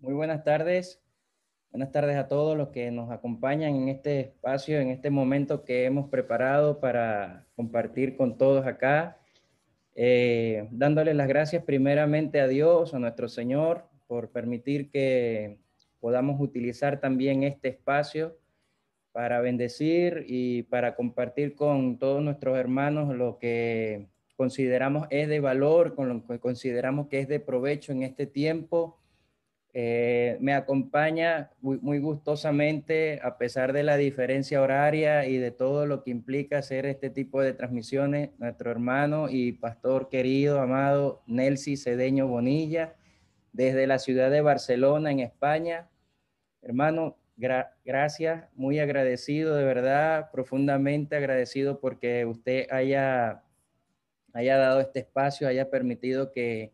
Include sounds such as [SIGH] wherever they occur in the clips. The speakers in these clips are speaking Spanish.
Muy buenas tardes. Buenas tardes a todos los que nos acompañan en este espacio, en este momento que hemos preparado para compartir con todos acá. Eh, dándole las gracias primeramente a Dios, a nuestro Señor, por permitir que podamos utilizar también este espacio para bendecir y para compartir con todos nuestros hermanos lo que consideramos es de valor, con lo que consideramos que es de provecho en este tiempo. Eh, me acompaña muy, gustosamente, a pesar de la diferencia horaria y de todo lo que implica hacer este tipo de transmisiones, nuestro hermano y pastor querido, amado Nelsi Cedeño Bonilla, desde la ciudad de Barcelona, en España. Hermano, gracias, muy agradecido, de verdad, profundamente agradecido porque usted haya, haya dado este espacio, haya permitido que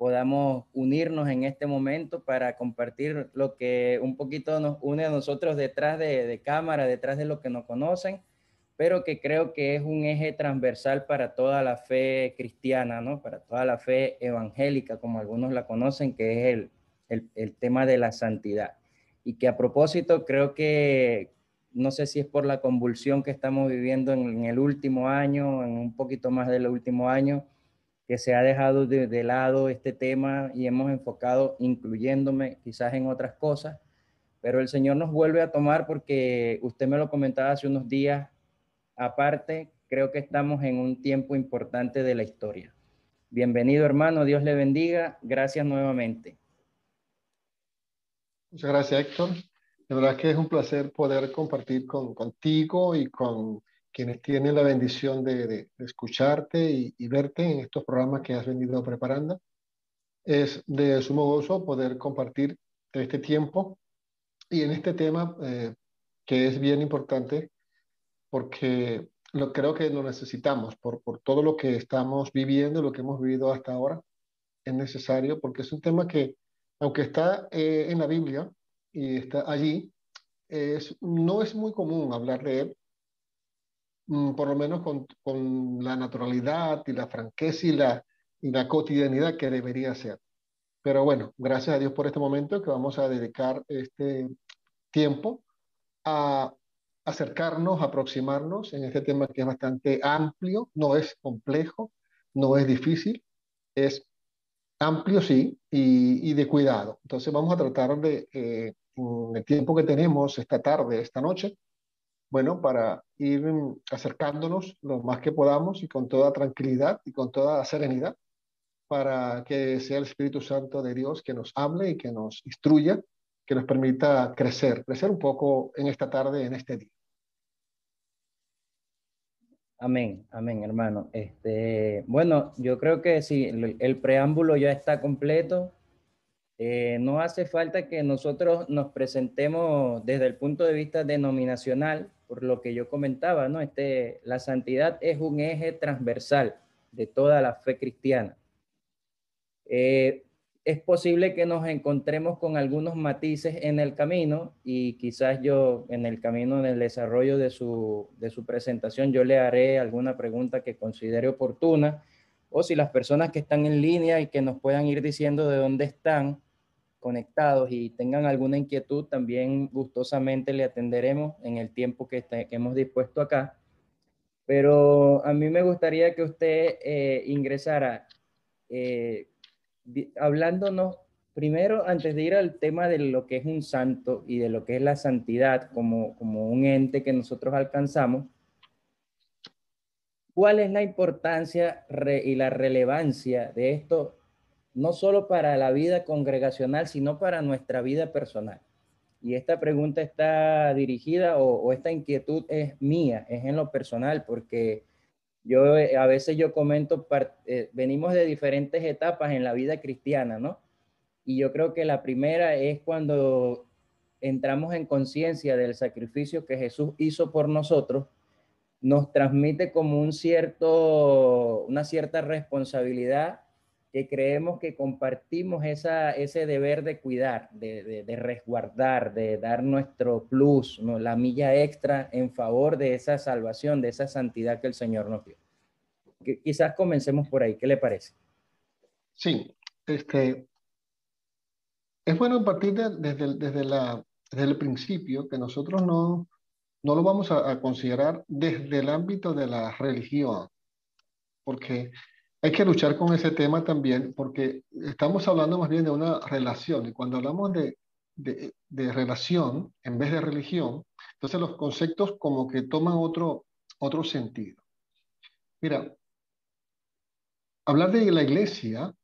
podamos unirnos en este momento para compartir lo que un poquito nos une a nosotros detrás de, de cámara, detrás de lo que nos conocen, pero que creo que es un eje transversal para toda la fe cristiana, ¿no? Para toda la fe evangélica, como algunos la conocen, que es el, el, el tema de la santidad y que a propósito creo que, no sé si es por la convulsión que estamos viviendo en, el último año, en un poquito más del último año, que se ha dejado de, lado este tema y hemos enfocado, incluyéndome quizás en otras cosas, pero el Señor nos vuelve a tomar porque usted me lo comentaba hace unos días, aparte, creo que estamos en un tiempo importante de la historia. Bienvenido hermano, Dios le bendiga, gracias nuevamente. Muchas gracias, Héctor. De verdad que es un placer poder compartir con, contigo y con quienes tienen la bendición de, de, escucharte y, y, verte en estos programas que has venido preparando. Es de sumo gozo poder compartir este tiempo y en este tema eh, que es bien importante porque lo, creo que lo necesitamos por, por todo lo que estamos viviendo, lo que hemos vivido hasta ahora. Es necesario porque es un tema que aunque está eh, en la Biblia y está allí, es, no es muy común hablar de él, por lo menos con, con, la naturalidad y la franqueza y la, y la cotidianidad que debería ser. Pero bueno, gracias a Dios por este momento que vamos a dedicar este tiempo a acercarnos, aproximarnos en este tema que es bastante amplio, no es complejo, no es difícil, es amplio, sí, y, de cuidado. Entonces vamos a tratar de, eh, en el tiempo que tenemos esta tarde, esta noche, bueno, para ir acercándonos lo más que podamos y con toda tranquilidad y con toda serenidad, para que sea el Espíritu Santo de Dios que nos hable y que nos instruya, que nos permita crecer, crecer un poco en esta tarde, en este día. Amén, amén, hermano. Este, bueno, yo creo que si el, preámbulo ya está completo. Eh, no hace falta que nosotros nos presentemos desde el punto de vista denominacional, por lo que yo comentaba, ¿no? Este, la santidad es un eje transversal de toda la fe cristiana. Eh, es posible que nos encontremos con algunos matices en el camino y quizás yo en el camino, en el desarrollo de su, de su presentación, yo le haré alguna pregunta que considere oportuna o si las personas que están en línea y que nos puedan ir diciendo de dónde están conectados y tengan alguna inquietud, también gustosamente le atenderemos en el tiempo que, que hemos dispuesto acá. Pero a mí me gustaría que usted eh, ingresara eh, hablándonos primero, antes de ir al tema de lo que es un santo y de lo que es la santidad como, como un ente que nosotros alcanzamos, ¿cuál es la importancia y la relevancia de esto, no solo para la vida congregacional, sino para nuestra vida personal? Y esta pregunta está dirigida o, esta inquietud es mía, es en lo personal, porque yo eh, a veces yo comento, eh, venimos de diferentes etapas en la vida cristiana, ¿no? Y yo creo que la primera es cuando entramos en conciencia del sacrificio que Jesús hizo por nosotros, nos transmite como un cierto, una cierta responsabilidad que creemos que compartimos esa, ese deber de cuidar, de, de, resguardar, de dar nuestro plus, ¿no? la milla extra en favor de esa salvación, de esa santidad que el Señor nos dio. quizás comencemos por ahí, ¿qué le parece? Sí, este, es bueno partir desde, desde, la, desde el principio que nosotros no, no lo vamos a, considerar desde el ámbito de la religión, porque hay que luchar con ese tema también, porque estamos hablando más bien de una relación, y cuando hablamos de, de, de relación en vez de religión, entonces los conceptos como que toman otro, otro sentido. Mira, hablar de la iglesia,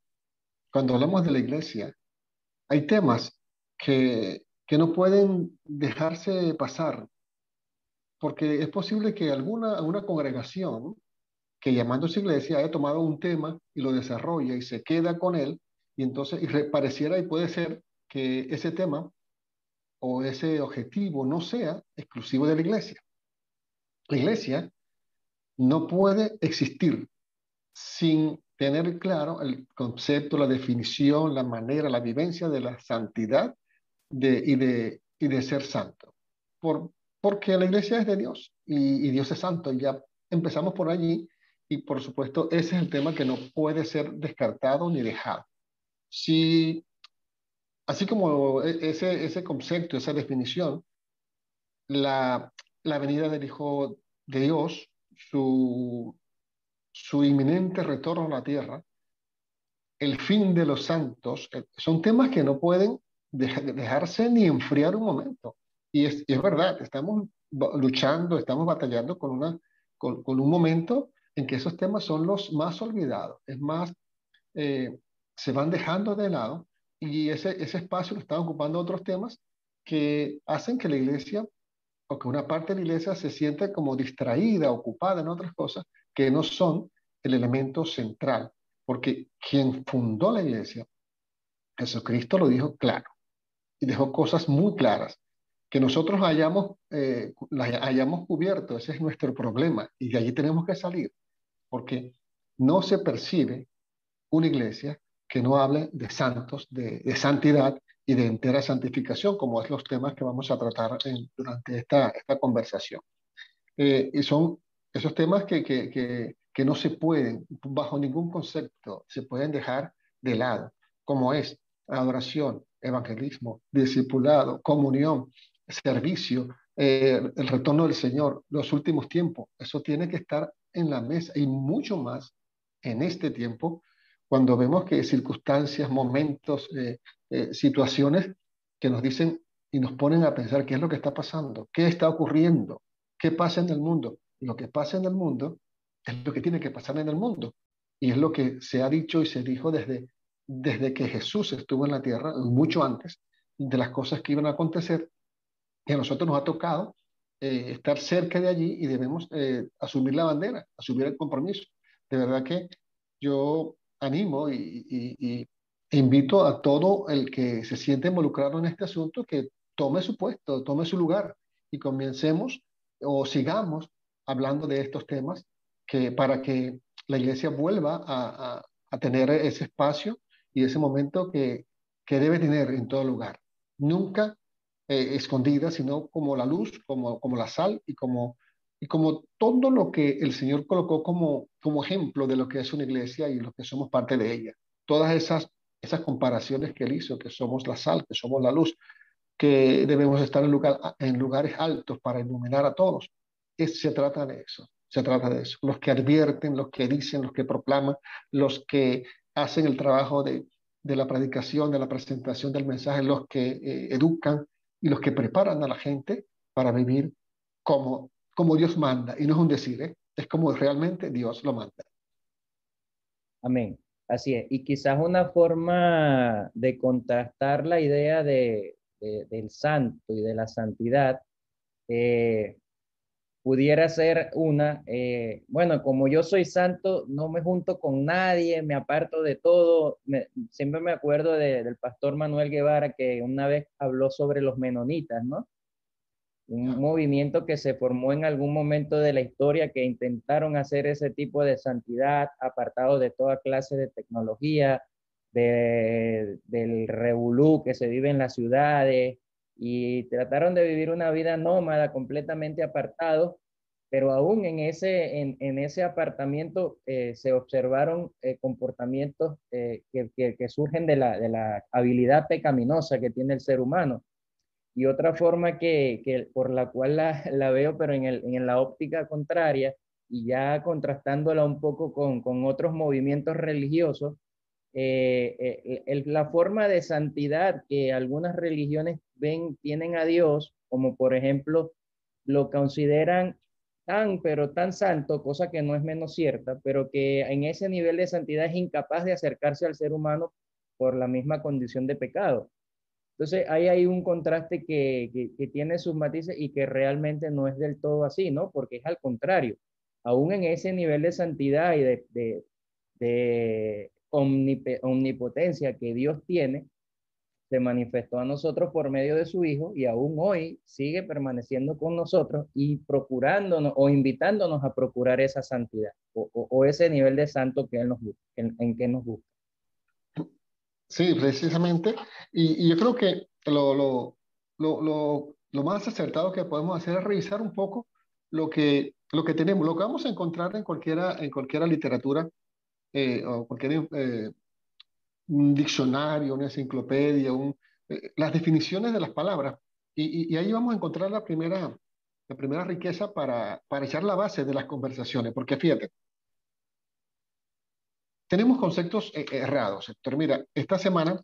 cuando hablamos de la iglesia, hay temas que, que no pueden dejarse pasar porque es posible que alguna una congregación que llamándose iglesia haya tomado un tema y lo desarrolla y se queda con él, y entonces y pareciera y puede ser que ese tema o ese objetivo no sea exclusivo de la iglesia. La iglesia no puede existir sin tener claro el concepto, la definición, la manera, la vivencia de la santidad de, y, de, y de ser santo. Por, porque la iglesia es de Dios y, Dios es santo. Y ya empezamos por allí y por supuesto ese es el tema que no puede ser descartado ni dejado. Si, así como e, ese, ese concepto, esa definición, la, la venida del Hijo de Dios, su, su inminente retorno a la tierra, el fin de los santos, eh, son temas que no pueden dejarse ni enfriar un momento. Y es, es verdad, estamos luchando, estamos batallando con, una, con, con, un momento en que esos temas son los más olvidados. Es más, eh, se van dejando de lado y ese, ese espacio lo están ocupando otros temas que hacen que la iglesia o que una parte de la iglesia se sienta como distraída, ocupada en otras cosas que no son el elemento central. Porque quien fundó la iglesia, Jesucristo lo dijo claro y dejó cosas muy claras que nosotros hayamos, eh, hayamos cubierto, ese es nuestro problema y de allí tenemos que salir, porque no se percibe una iglesia que no hable de santos, de, santidad y de entera santificación, como es los temas que vamos a tratar durante esta, esta conversación. Eh, y son esos temas que, que, que, que no se pueden, bajo ningún concepto, se pueden dejar de lado, como es adoración, evangelismo, discipulado, comunión, servicio, eh, el retorno del Señor, los últimos tiempos. Eso tiene que estar en la mesa y mucho más en este tiempo, cuando vemos que circunstancias, momentos, eh, eh, situaciones que nos dicen y nos ponen a pensar qué es lo que está pasando, qué está ocurriendo, qué pasa en el mundo. Lo que pasa en el mundo es lo que tiene que pasar en el mundo. Y es lo que se ha dicho y se dijo desde, desde que Jesús estuvo en la tierra, mucho antes, de las cosas que iban a acontecer y a nosotros nos ha tocado eh, estar cerca de allí y debemos eh, asumir la bandera, asumir el compromiso. De verdad que yo animo y, invito a todo el que se siente involucrado en este asunto que tome su puesto, tome su lugar y comencemos o sigamos hablando de estos temas que para que la iglesia vuelva a, a, tener ese espacio y ese momento que, que debe tener en todo lugar. Nunca eh, escondida, sino como la luz, como, como la sal y como, y como todo lo que el Señor colocó como, como ejemplo de lo que es una iglesia y lo que somos parte de ella. Todas esas, esas comparaciones que Él hizo, que somos la sal, que somos la luz, que debemos estar en, lugar, en lugares altos para iluminar a todos. Es, se trata de eso, se trata de eso. Los que advierten, los que dicen, los que proclaman, los que hacen el trabajo de, de la predicación, de la presentación del mensaje, los que eh, educan, y los que preparan a la gente para vivir como, como Dios manda. Y no es un decir, ¿eh? es como realmente Dios lo manda. Amén. Así es. Y quizás una forma de contrastar la idea de, del santo y de la santidad eh, pudiera ser una, eh, bueno, como yo soy santo, no me junto con nadie, me aparto de todo. siempre me acuerdo del pastor Manuel Guevara que una vez habló sobre los menonitas, ¿no? Un movimiento que se formó en algún momento de la historia que intentaron hacer ese tipo de santidad, apartado de toda clase de tecnología, de, del revolú que se vive en las ciudades, y trataron de vivir una vida nómada completamente apartado pero aún en ese, en, ese apartamiento eh, se observaron eh, comportamientos eh, que, que, surgen de la, de la, habilidad pecaminosa que tiene el ser humano. Y otra forma que, que por la cual la, la veo, pero en, el, en, la óptica contraria, y ya contrastándola un poco con, con otros movimientos religiosos, la forma de santidad que algunas religiones ven, tienen a Dios, como por ejemplo lo consideran tan, pero tan santo, cosa que no es menos cierta, pero que en ese nivel de santidad es incapaz de acercarse al ser humano por la misma condición de pecado. Entonces, ahí hay un contraste que, que, tiene sus matices y que realmente no es del todo así, ¿no? Porque es al contrario. Aún en ese nivel de santidad y de, de, de omnipotencia que Dios tiene, se manifestó a nosotros por medio de su Hijo y aún hoy sigue permaneciendo con nosotros y procurándonos o invitándonos a procurar esa santidad o, ese nivel de santo que Él nos busca, en, que nos busca. Sí, precisamente. Y, yo creo que lo, más acertado que podemos hacer es revisar un poco lo que, lo que tenemos, lo que vamos a encontrar en cualquiera, en cualquiera literatura eh, o cualquier eh, un diccionario, una enciclopedia, un, eh, las definiciones de las palabras. Y, y, ahí vamos a encontrar la primera, la primera riqueza para, para echar la base de las conversaciones. Porque fíjate, tenemos conceptos eh, errados, Héctor. Mira, esta semana,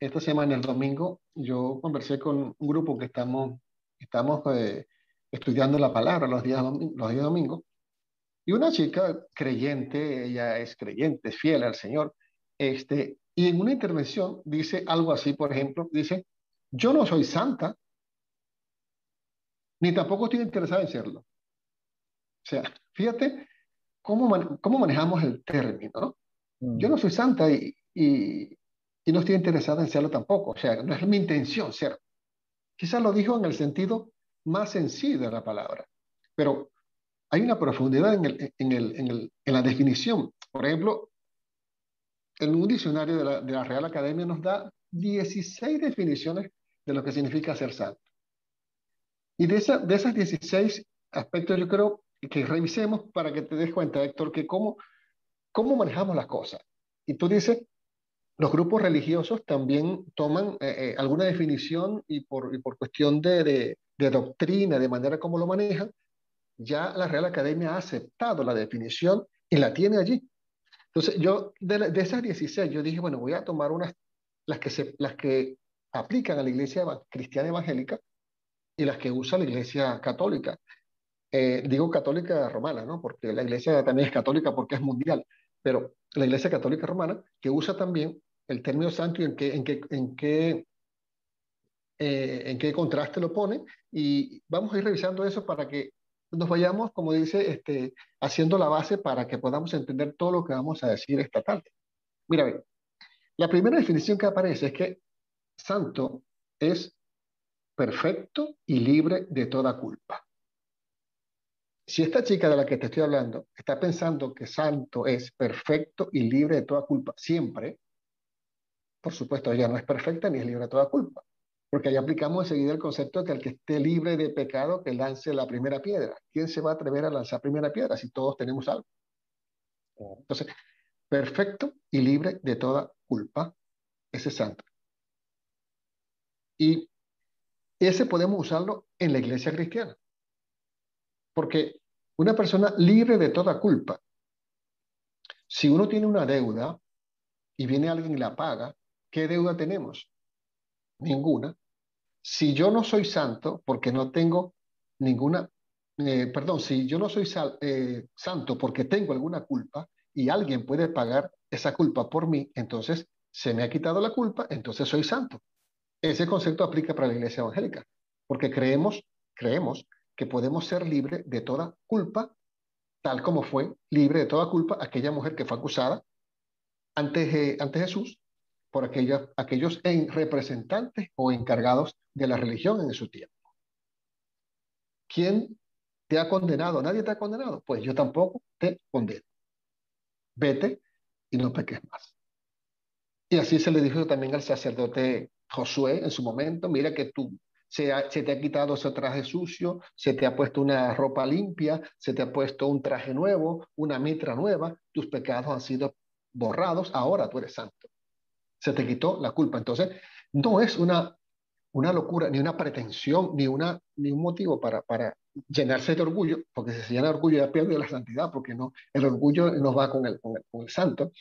esta semana, el domingo, yo conversé con un grupo que estamos, estamos eh, estudiando la palabra los días, los días domingos. Y una chica creyente, ella es creyente, es fiel al Señor, este, y en una intervención dice algo así, por ejemplo, dice, yo no soy santa, ni tampoco estoy interesada en serlo. O sea, fíjate cómo, cómo manejamos el término, ¿no? Yo no mm. soy santa y, y, y, no estoy interesada en serlo tampoco. O sea, no es mi intención ser. Quizás lo dijo en el sentido más sencillo de la palabra, pero hay una profundidad en, la definición. Por ejemplo, en un diccionario de la, Real Academia nos da 16 definiciones de lo que significa ser santo. Y de, esa, de esas 16 aspectos yo creo que revisemos para que te des cuenta, Héctor, que cómo, manejamos las cosas. Y tú dices, los grupos religiosos también toman eh, eh, alguna definición y por, cuestión de, de, doctrina, de manera como lo manejan, ya la Real Academia ha aceptado la definición y la tiene allí. Entonces, yo, de, esas 16, yo dije, bueno, voy a tomar unas, las que, se, las que aplican a la iglesia cristiana evangélica y las que usa la iglesia católica. Eh, digo católica romana, ¿no? Porque la iglesia también es católica porque es mundial, pero la iglesia católica romana que usa también el término santo y en qué, en qué, en qué, eh, en qué contraste lo pone. Y vamos a ir revisando eso para que nos vayamos, como dice, este, haciendo la base para que podamos entender todo lo que vamos a decir esta tarde. Mira, la primera definición que aparece es que santo es perfecto y libre de toda culpa. Si esta chica de la que te estoy hablando está pensando que santo es perfecto y libre de toda culpa siempre, por supuesto ella no es perfecta ni es libre de toda culpa. Porque ahí aplicamos enseguida el concepto de que el que esté libre de pecado, que lance la primera piedra. ¿Quién se va a atrever a lanzar primera piedra si todos tenemos algo? Entonces, perfecto y libre de toda culpa, ese santo. Y ese podemos usarlo en la iglesia cristiana. Porque una persona libre de toda culpa, si uno tiene una deuda y viene alguien y la paga, ¿qué deuda tenemos? Ninguna. Si yo no soy santo, porque no tengo ninguna, eh, perdón, si yo no soy eh, santo porque tengo alguna culpa y alguien puede pagar esa culpa por mí, entonces se me ha quitado la culpa, entonces soy santo. Ese concepto aplica para la iglesia evangélica, porque creemos, creemos que podemos ser libres de toda culpa, tal como fue libre de toda culpa aquella mujer que fue acusada ante, ante Jesús por aquellos, representantes o encargados de la religión en su tiempo. ¿Quién te ha condenado? ¿Nadie te ha condenado? Pues yo tampoco te condeno. Vete y no peques más. Y así se le dijo también al sacerdote Josué en su momento, mira que se, se, te ha quitado ese traje sucio, se te ha puesto una ropa limpia, se te ha puesto un traje nuevo, una mitra nueva, tus pecados han sido borrados, ahora tú eres santo. Se te quitó la culpa. Entonces, no es una, una locura, ni una pretensión, ni, una, ni un motivo para, para llenarse de orgullo, porque si se llena de orgullo ya pierde la santidad, porque no, el orgullo no va con el, con el, con el santo.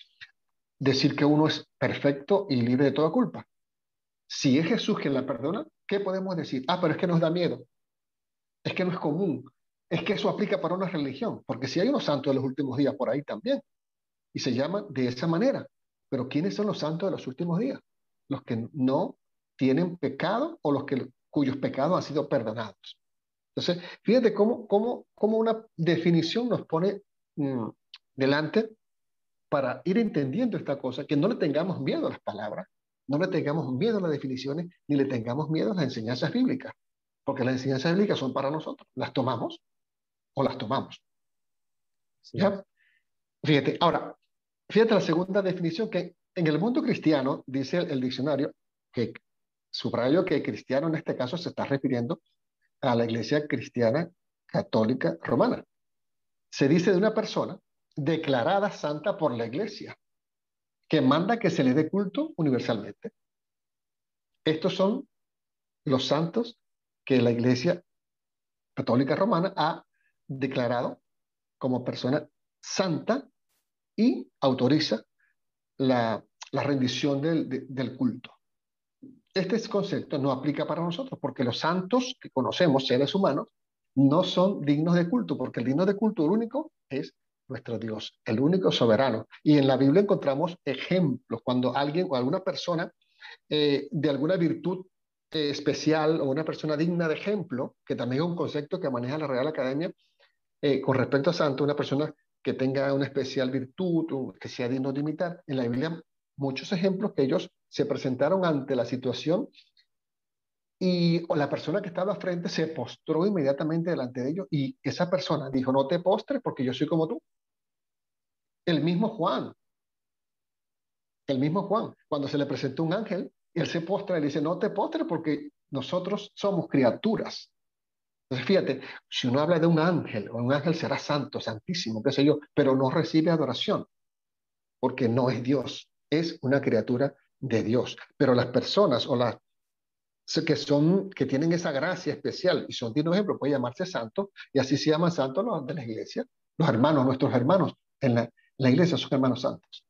Decir que uno es perfecto y libre de toda culpa. Si es Jesús quien la perdona, ¿qué podemos decir? Ah, pero es que nos da miedo. Es que no es común. Es que eso aplica para una religión, porque si hay unos santos de los últimos días por ahí también, y se llaman de esa manera. Pero ¿quiénes son los santos de los últimos días? Los que no tienen pecado o los que, cuyos pecados han sido perdonados. Entonces, fíjate cómo, cómo, cómo una definición nos pone mmm, delante para ir entendiendo esta cosa, que no le tengamos miedo a las palabras, no le tengamos miedo a las definiciones, ni le tengamos miedo a las enseñanzas bíblicas, porque las enseñanzas bíblicas son para nosotros. Las tomamos o las tomamos. Sí. ¿Ya? Fíjate, ahora, fíjate la segunda definición que en el mundo cristiano, dice el, el diccionario, que subrayo que cristiano en este caso se está refiriendo a la iglesia cristiana católica romana. Se dice de una persona declarada santa por la iglesia, que manda que se le dé culto universalmente. Estos son los santos que la iglesia católica romana ha declarado como persona santa y autoriza la, la rendición del, de, del culto. Este concepto no aplica para nosotros porque los santos que conocemos, seres humanos, no son dignos de culto, porque el digno de culto, el único, es nuestro Dios, el único soberano. Y en la Biblia encontramos ejemplos cuando alguien o alguna persona eh, de alguna virtud eh, especial o una persona digna de ejemplo, que también es un concepto que maneja la Real Academia eh, con respecto a santo, una persona que tenga una especial virtud, que sea digno de imitar. En la Biblia muchos ejemplos que ellos se presentaron ante la situación y la persona que estaba frente se postró inmediatamente delante de ellos y esa persona dijo, no te postres porque yo soy como tú. El mismo Juan, el mismo Juan, cuando se le presentó un ángel, él se postra y le dice, no te postres porque nosotros somos criaturas. Entonces, fíjate, si uno habla de un ángel, o un ángel será santo, santísimo, qué sé yo, pero no recibe adoración, porque no es Dios, es una criatura de Dios. Pero las personas o las que son, que tienen esa gracia especial y son dignos ejemplo, puede llamarse santo, y así se llaman santos los de la iglesia, los hermanos, nuestros hermanos en la iglesia son hermanos santos,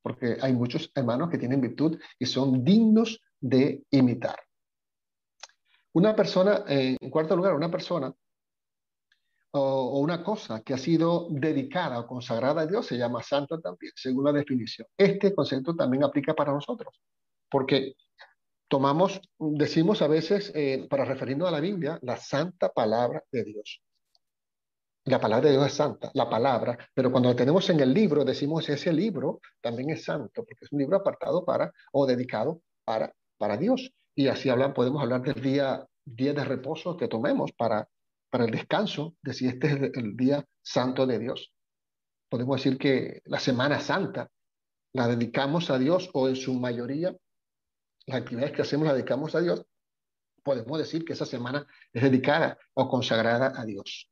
porque hay muchos hermanos que tienen virtud y son dignos de imitar. Una persona, eh, en cuarto lugar, una persona o, una cosa que ha sido dedicada o consagrada a Dios se llama santo también, según la definición. Este concepto también aplica para nosotros, porque tomamos, decimos a veces, eh, para referirnos a la Biblia, la santa palabra de Dios. La palabra de Dios es santa, la palabra, pero cuando la tenemos en el libro, decimos ese libro también es santo, porque es un libro apartado para o dedicado para, para Dios. Y así hablan, podemos hablar del día, día de reposo que tomemos para, para el descanso, de si este es el, el día santo de Dios. Podemos decir que la Semana Santa la dedicamos a Dios o en su mayoría las actividades que hacemos las dedicamos a Dios, podemos decir que esa semana es dedicada o consagrada a Dios.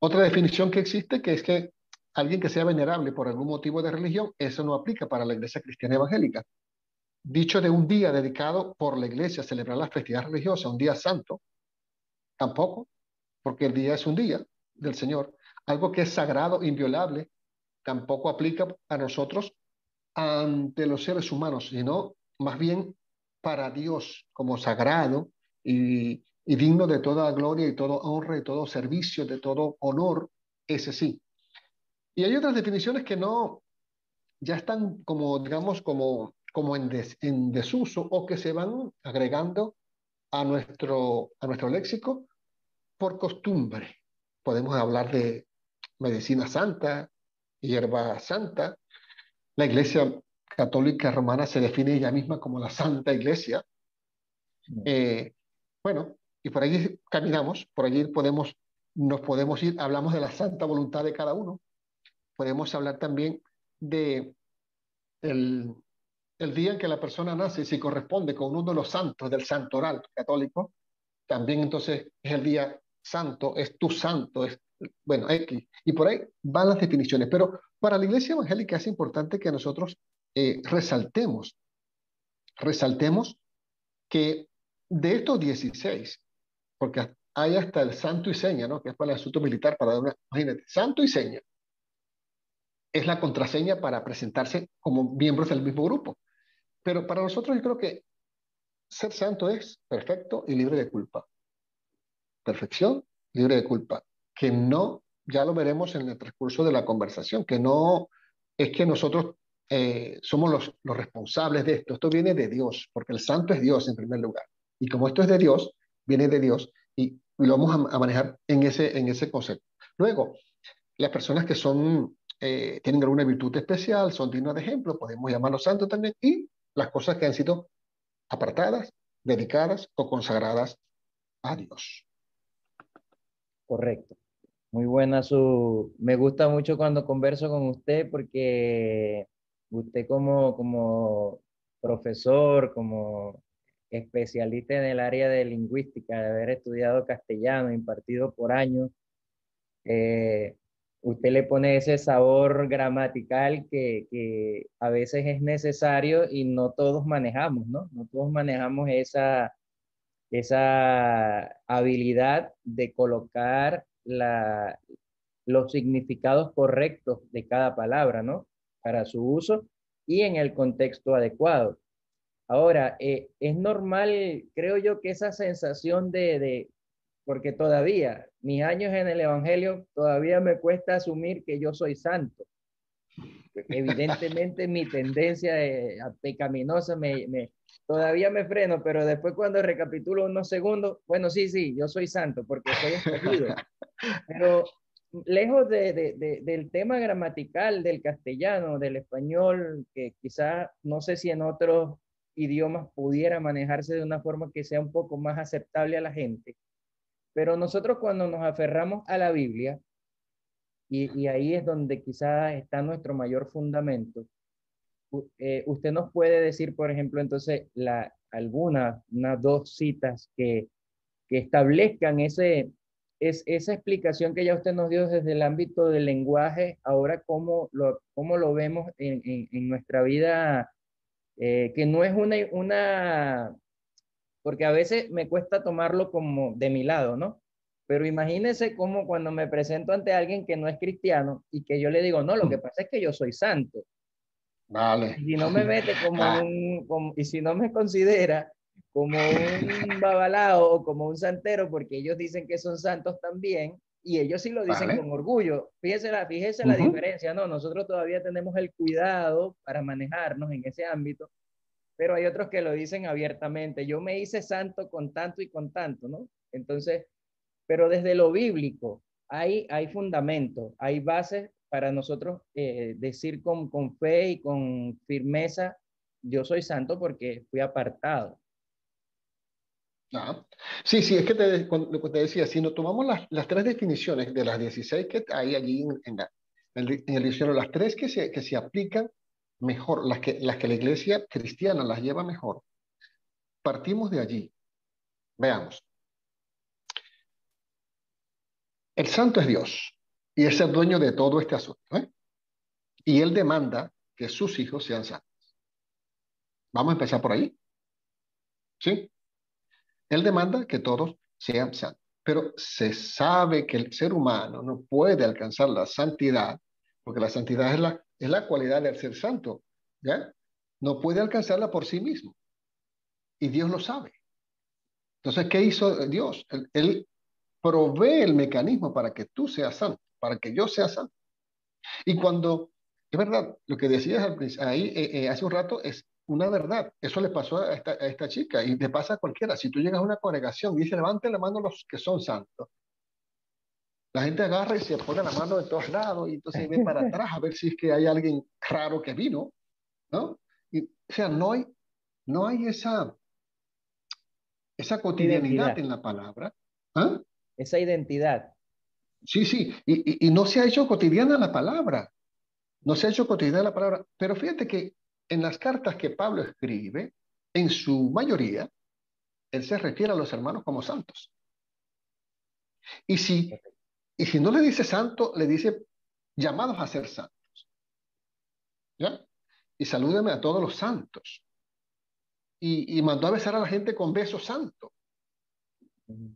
Otra definición que existe que es que alguien que sea venerable por algún motivo de religión, eso no aplica para la iglesia cristiana evangélica. Dicho de un día dedicado por la iglesia a celebrar la festividad religiosa, un día santo, tampoco, porque el día es un día del Señor. Algo que es sagrado, inviolable, tampoco aplica a nosotros ante los seres humanos, sino más bien para Dios como sagrado y, digno de toda gloria y toda honra y todo servicio, de todo honor, ese sí. Y hay otras definiciones que no, ya están como, digamos, como, como en, des, en desuso o que se van agregando a nuestro, a nuestro léxico por costumbre. Podemos hablar de medicina santa, hierba santa. La iglesia católica romana se define ella misma como la Santa Iglesia. Eh, bueno, y por allí caminamos, por allí podemos, nos podemos ir, hablamos de la santa voluntad de cada uno, podemos hablar también de el, el día en que la persona nace, si corresponde con uno de los santos del santoral católico, también entonces es el día santo, es tu santo, es, bueno, X. Y por ahí van las definiciones. Pero para la iglesia evangélica es importante que nosotros eh, resaltemos, resaltemos que de estos 16, porque hay hasta el santo y seña, ¿no? que es para el asunto militar, para dar una, imagínate, santo y seña es la contraseña para presentarse como miembros del mismo grupo. Pero para nosotros yo creo que ser santo es perfecto y libre de culpa. Perfección, libre de culpa. Que no, ya lo veremos en el transcurso de la conversación, que no es que nosotros eh, somos los, los responsables de esto. Esto viene de Dios, porque el santo es Dios en primer lugar. Y como esto es de Dios, viene de Dios y, lo vamos a, manejar en ese, en ese concepto. Luego, las personas que son, eh, tienen alguna virtud especial, son dignas de ejemplo, podemos llamarlos santos también, y las cosas que han sido apartadas, dedicadas o consagradas a Dios. Correcto. Muy buena su... Me gusta mucho cuando converso con usted porque usted como, como profesor, como especialista en el área de lingüística, de haber estudiado castellano, impartido por años, eh, usted le pone ese sabor gramatical que, que, a veces es necesario y no todos manejamos, ¿no? No todos manejamos esa, esa habilidad de colocar la, los significados correctos de cada palabra, ¿no? Para su uso y en el contexto adecuado. Ahora, eh, es normal, creo yo, que esa sensación de, porque todavía, mis años en el Evangelio, todavía me cuesta asumir que yo soy santo. Evidentemente mi tendencia a pecaminosa me, me, todavía me freno, pero después cuando recapitulo unos segundos, bueno, sí, sí, yo soy santo porque soy escogido. Pero lejos de, de, del tema gramatical del castellano, del español, que quizá no sé si en otros idiomas pudiera manejarse de una forma que sea un poco más aceptable a la gente. Pero nosotros cuando nos aferramos a la Biblia, y, ahí es donde quizás está nuestro mayor fundamento, eh, usted nos puede decir, por ejemplo, entonces, la, algunas, unas dos citas que, que establezcan ese, es, esa explicación que ya usted nos dio desde el ámbito del lenguaje, ahora cómo lo, cómo lo vemos en, en, en nuestra vida eh, que no es una, una, porque a veces me cuesta tomarlo como de mi lado, ¿no? Pero imagínese cómo cuando me presento ante alguien que no es cristiano y que yo le digo, no, lo que pasa es que yo soy santo. Vale. Y si no me mete [LAUGHS] como ah. un, y si no me considera como un babalao o como un santero, porque ellos dicen que son santos también, y ellos sí lo dicen con orgullo. Fíjese, la, fíjese la diferencia, ¿no? Nosotros todavía tenemos el cuidado para manejarnos en ese ámbito, pero hay otros que lo dicen abiertamente. Yo me hice santo con tanto y con tanto, ¿no? Entonces, pero desde lo bíblico hay, hay fundamento, hay bases para nosotros eh, decir con, con fe y con firmeza, yo soy santo porque fui apartado. Ah. Sí, sí, es que te, lo que te decía, si no tomamos las, las, tres definiciones de las 16 que hay allí en, en, el, diccionario, las tres que se, que se aplican mejor, las que, las que la iglesia cristiana las lleva mejor, partimos de allí. Veamos. El santo es Dios y es el dueño de todo este asunto. ¿eh? Y él demanda que sus hijos sean santos. Vamos a empezar por ahí. ¿Sí? Él demanda que todos sean santos, pero se sabe que el ser humano no puede alcanzar la santidad, porque la santidad es la, es la cualidad del ser santo, ¿ya? No puede alcanzarla por sí mismo. Y Dios lo sabe. Entonces, ¿qué hizo Dios? Él, provee el mecanismo para que tú seas santo, para que yo sea santo. Y cuando, es verdad, lo que decías ahí eh, eh, hace un rato es una verdad. Eso le pasó a esta, a esta, chica y le pasa a cualquiera. Si tú llegas a una congregación y dice, levante la mano los que son santos, la gente agarra y se pone la mano de todos lados y entonces ve para [LAUGHS] atrás a ver si es que hay alguien raro que vino, ¿no? Y, o sea, no hay, no hay esa, esa cotidianidad en la palabra. ¿ah? Esa identidad. Sí, sí, y, y, y no se ha hecho cotidiana la palabra. No se ha hecho cotidiana la palabra. Pero fíjate que en las cartas que Pablo escribe, en su mayoría, él se refiere a los hermanos como santos. Y si, y si no le dice santo, le dice llamados a ser santos. ¿Ya? Y salúdeme a todos los santos. Y, mandó a besar a la gente con besos santos.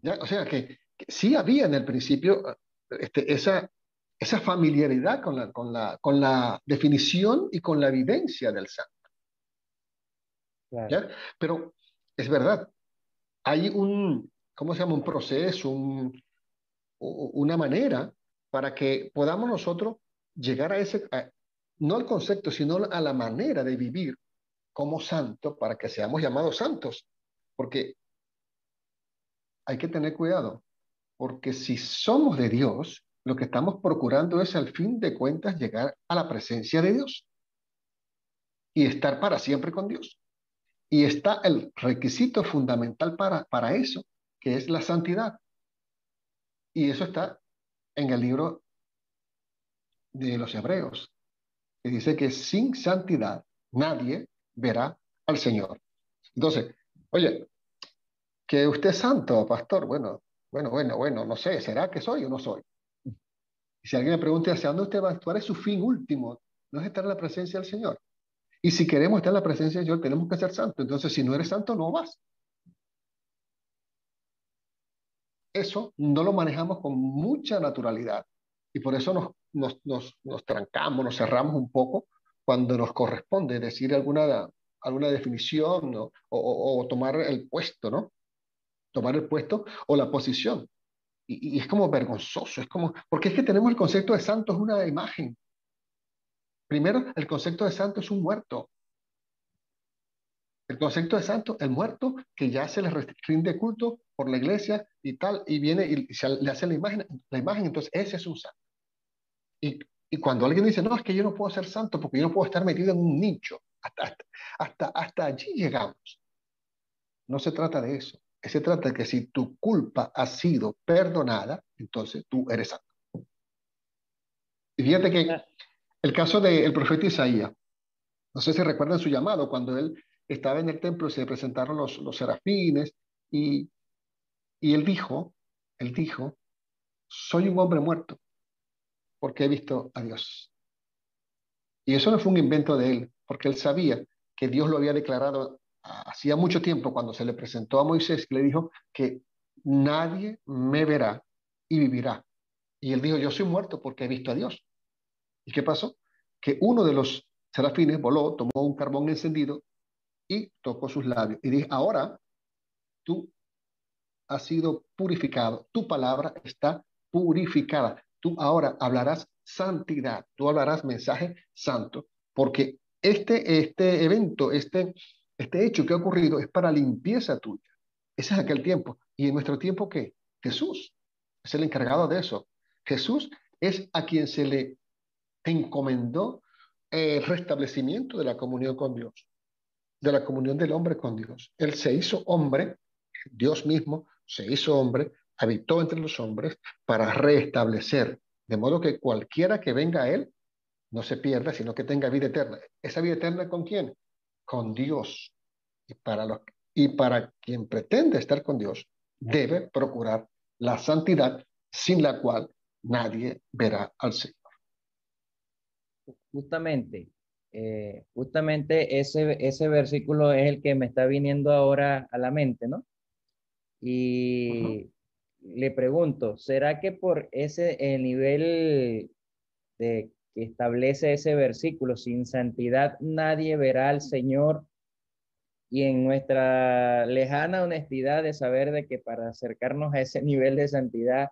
¿Ya? O sea que, sí había en el principio este, esa, esa familiaridad con la, con, la, con la definición y con la evidencia del santo. ¿Ya? Pero es verdad, hay un, ¿cómo se llama? Un proceso, un, una manera para que podamos nosotros llegar a ese, no al concepto, sino a la manera de vivir como santo para que seamos llamados santos. Porque hay que tener cuidado, porque si somos de Dios, lo que estamos procurando es al fin de cuentas llegar a la presencia de Dios y estar para siempre con Dios. Y está el requisito fundamental para, para eso, que es la santidad. Y eso está en el libro de los Hebreos, que dice que sin santidad nadie verá al Señor. Entonces, oye, que usted es santo, pastor, bueno, bueno, bueno, bueno, no sé, ¿será que soy o no soy? Si alguien me pregunta hacia dónde usted va, actuar es su fin último, no es estar en la presencia del Señor. Y si queremos estar en la presencia del Señor, tenemos que ser santos. Entonces, si no eres santo, no vas. Eso no lo manejamos con mucha naturalidad. Y por eso nos, nos, nos, trancamos, nos cerramos un poco cuando nos corresponde decir alguna, alguna definición o, o, tomar el puesto, ¿no? Tomar el puesto o la posición. Y, y, es como vergonzoso, es como, porque es que tenemos el concepto de santo, es una imagen. Primero, el concepto de santo es un muerto. El concepto de santo, el muerto que ya se le rinde culto por la iglesia y tal, y viene y se le hace la imagen, la imagen, entonces ese es un santo. Y, y cuando alguien dice, no, es que yo no puedo ser santo porque yo no puedo estar metido en un nicho, hasta, hasta, hasta allí llegamos. No se trata de eso. Se trata de que si tu culpa ha sido perdonada, entonces tú eres santo. Y fíjate que el caso del profeta Isaías, no sé si recuerdan su llamado, cuando él estaba en el templo y se presentaron los, los serafines y, y él dijo, él dijo, soy un hombre muerto porque he visto a Dios. Y eso no fue un invento de él, porque él sabía que Dios lo había declarado hacía mucho tiempo cuando se le presentó a Moisés y le dijo que nadie me verá y vivirá. Y él dijo, yo soy muerto porque he visto a Dios. ¿Y qué pasó? Que uno de los serafines voló, tomó un carbón encendido y tocó sus labios. Y dijo, ahora tú has sido purificado, tu palabra está purificada tú ahora hablarás santidad, tú hablarás mensaje santo, porque este, este evento, este, este hecho que ha ocurrido es para limpieza tuya. Ese es aquel tiempo. ¿Y en nuestro tiempo qué? Jesús es el encargado de eso. Jesús es a quien se le encomendó el restablecimiento de la comunión con Dios, de la comunión del hombre con Dios. Él se hizo hombre, Dios mismo se hizo hombre habitó entre los hombres para restablecer, de modo que cualquiera que venga a Él no se pierda, sino que tenga vida eterna. ¿Esa vida eterna con quién? Con Dios. Y para, los, y para quien pretende estar con Dios, debe procurar la santidad sin la cual nadie verá al Señor. Justamente, eh, justamente ese, ese versículo es el que me está viniendo ahora a la mente, ¿no? Y le pregunto, ¿será que por ese el nivel de que establece ese versículo, sin santidad nadie verá al Señor? Y en nuestra lejana honestidad de saber de que para acercarnos a ese [LAUGHS] nivel de santidad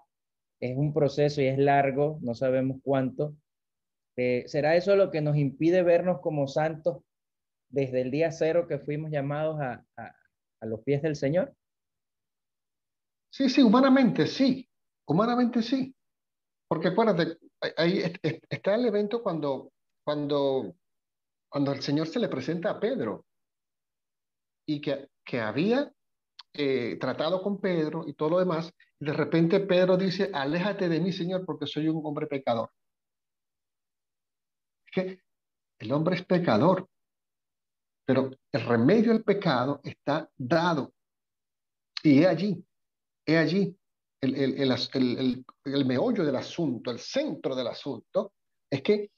es un proceso y es largo, no sabemos cuánto, eh, ¿será eso lo que nos impide vernos como santos desde el día cero que fuimos llamados a, a los pies del Señor? Sí, sí, humanamente sí, humanamente sí. Porque acuérdate, ahí está el evento cuando, cuando, cuando el Señor se le presenta a Pedro y que, que había eh, tratado con Pedro y todo lo demás, y de repente Pedro dice, aléjate de mí, Señor, porque soy un hombre pecador. Que el hombre es pecador, pero el remedio al pecado está dado. Y he allí, he allí el, el, el, el, meollo del asunto, el centro del asunto, es que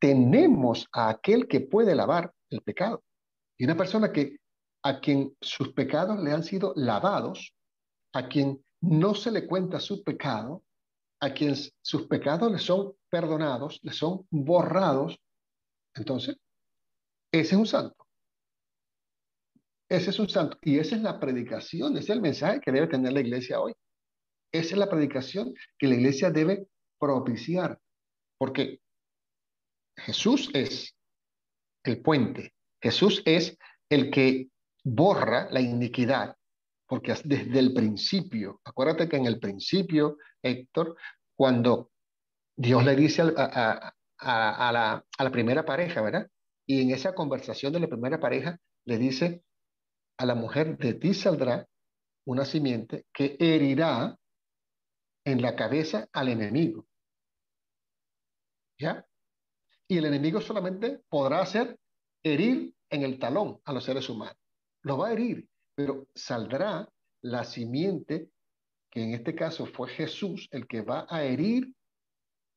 tenemos a aquel que puede lavar el pecado. Y una persona que a quien sus pecados le han sido lavados, a quien no se le cuenta su pecado, a quien sus pecados le son perdonados, le son borrados, entonces, ese es un santo. Ese es un santo. Y esa es la predicación, ese es el mensaje que debe tener la iglesia hoy. Esa es la predicación que la iglesia debe propiciar. Porque Jesús es el puente. Jesús es el que borra la iniquidad. Porque desde el principio, acuérdate que en el principio, Héctor, cuando Dios le dice a, a, la, a la primera pareja, ¿verdad? Y en esa conversación de la primera pareja le dice a la mujer, de ti saldrá una simiente que herirá en la cabeza al enemigo. ¿Ya? Y el enemigo solamente podrá hacer herir en el talón a los seres humanos. Lo va a herir, pero saldrá la simiente, que en este caso fue Jesús, el que va a herir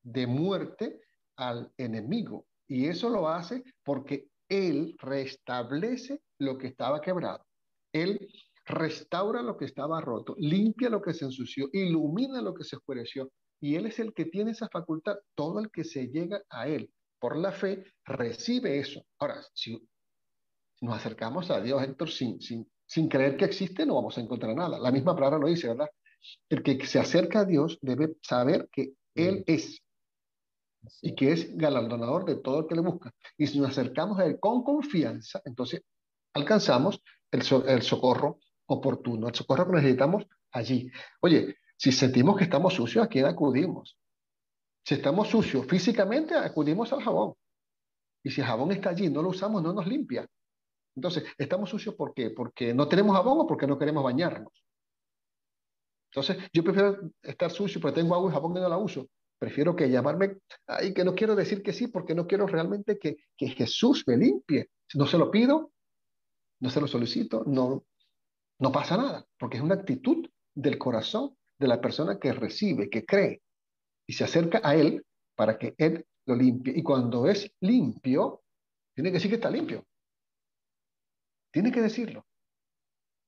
de muerte al enemigo. Y eso lo hace porque Él restablece lo que estaba quebrado. Él restaura lo que estaba roto, limpia lo que se ensució, ilumina lo que se oscureció. Y Él es el que tiene esa facultad. Todo el que se llega a Él por la fe recibe eso. Ahora, si nos acercamos a Dios, Héctor, sin, sin, sin creer que existe, no vamos a encontrar nada. La misma palabra lo dice, ¿verdad? El que se acerca a Dios debe saber que Él es y que es galardonador de todo el que le busca. Y si nos acercamos a Él con confianza, entonces alcanzamos el, el socorro oportuno, el socorro que necesitamos allí. Oye, si sentimos que estamos sucios, ¿a quién acudimos? Si estamos sucios físicamente, acudimos al jabón. Y si el jabón está allí, no lo usamos, no nos limpia. Entonces, ¿estamos sucios por qué? ¿Porque no tenemos jabón o porque no queremos bañarnos? Entonces, yo prefiero estar sucio, pero tengo agua y jabón y no la uso. Prefiero que llamarme, ay, que no quiero decir que sí, porque no quiero realmente que, que Jesús me limpie. No se lo pido, no se lo solicito, no, no pasa nada, porque es una actitud del corazón de la persona que recibe, que cree, y se acerca a Él para que Él lo limpie. Y cuando es limpio, tiene que decir que está limpio. Tiene que decirlo,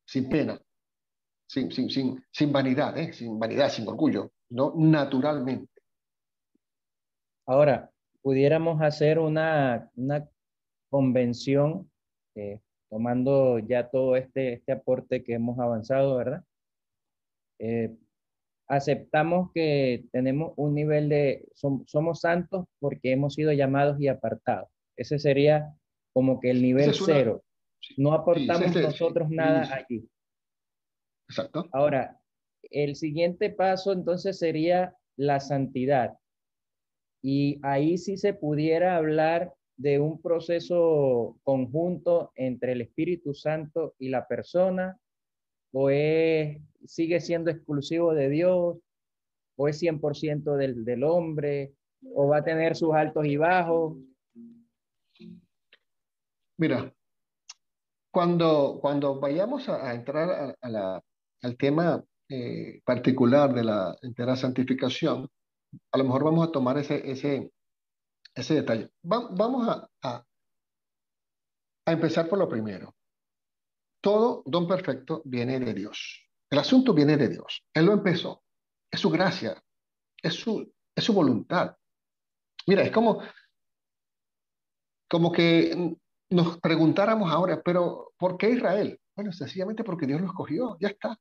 sin pena, sin, sin, sin, sin vanidad, ¿eh? sin vanidad, sin orgullo, no naturalmente. Ahora, pudiéramos hacer una, una convención, eh, tomando ya todo este, este aporte que hemos avanzado, ¿verdad? Eh, aceptamos que tenemos un nivel de, somos santos porque hemos sido llamados y apartados. Ese sería como que el nivel cero. no aportamos nosotros nada allí. Exacto. Ahora, el siguiente paso entonces sería la santidad. Y ahí sí se pudiera hablar de un proceso conjunto entre el Espíritu Santo y la persona, o es, sigue siendo exclusivo de Dios, o es 100% del, del hombre, o va a tener sus altos y bajos. Mira, cuando, cuando vayamos a, entrar a, la, al tema eh, particular de la entera santificación, a lo mejor vamos a tomar ese, ese, ese detalle. vamos a, a, a empezar por lo primero. Todo don perfecto viene de Dios. El asunto viene de Dios. Él lo empezó. Es su gracia. Es su, es su voluntad. Mira, es como, como que nos preguntáramos ahora, pero ¿por qué Israel? Bueno, sencillamente porque Dios lo escogió, ya está.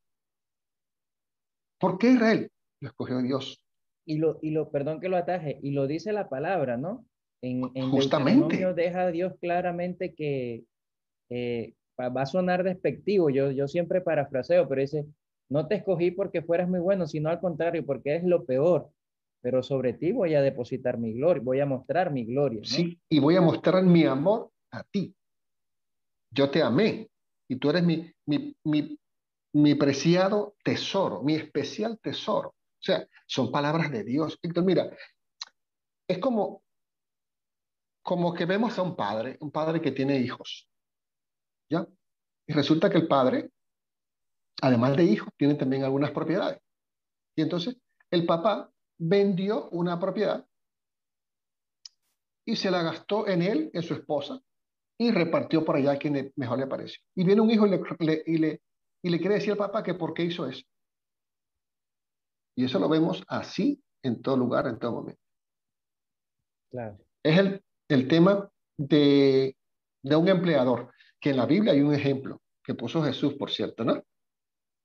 ¿Por qué Israel? Lo escogió Dios y lo, y lo, perdón que lo ataje, y lo dice la palabra, ¿no? En, en Justamente. deja Dios claramente que eh, va a sonar despectivo, yo, yo siempre parafraseo, pero dice, no te escogí porque fueras muy bueno, sino al contrario, porque es lo peor, pero sobre ti voy a depositar mi gloria, voy a mostrar mi gloria. Sí, y voy a mostrar mi amor a ti. Yo te amé y tú eres mi, mi, mi, mi preciado tesoro, mi especial tesoro. O sea, son palabras de Dios. Entonces, mira, es como, como que vemos a un padre, un padre que tiene hijos. ¿ya? Y resulta que el padre, además de hijo, tiene también algunas propiedades. Y entonces el papá vendió una propiedad y se la gastó en él, en su esposa, y repartió por allá a quien mejor le pareció. Y viene un hijo y le, y le quiere decir al papá que por qué hizo eso. Y eso lo vemos así en todo lugar, en todo momento. Claro. Es el, el tema de, de un empleador, que en la Biblia hay un ejemplo que puso Jesús, por cierto, ¿no?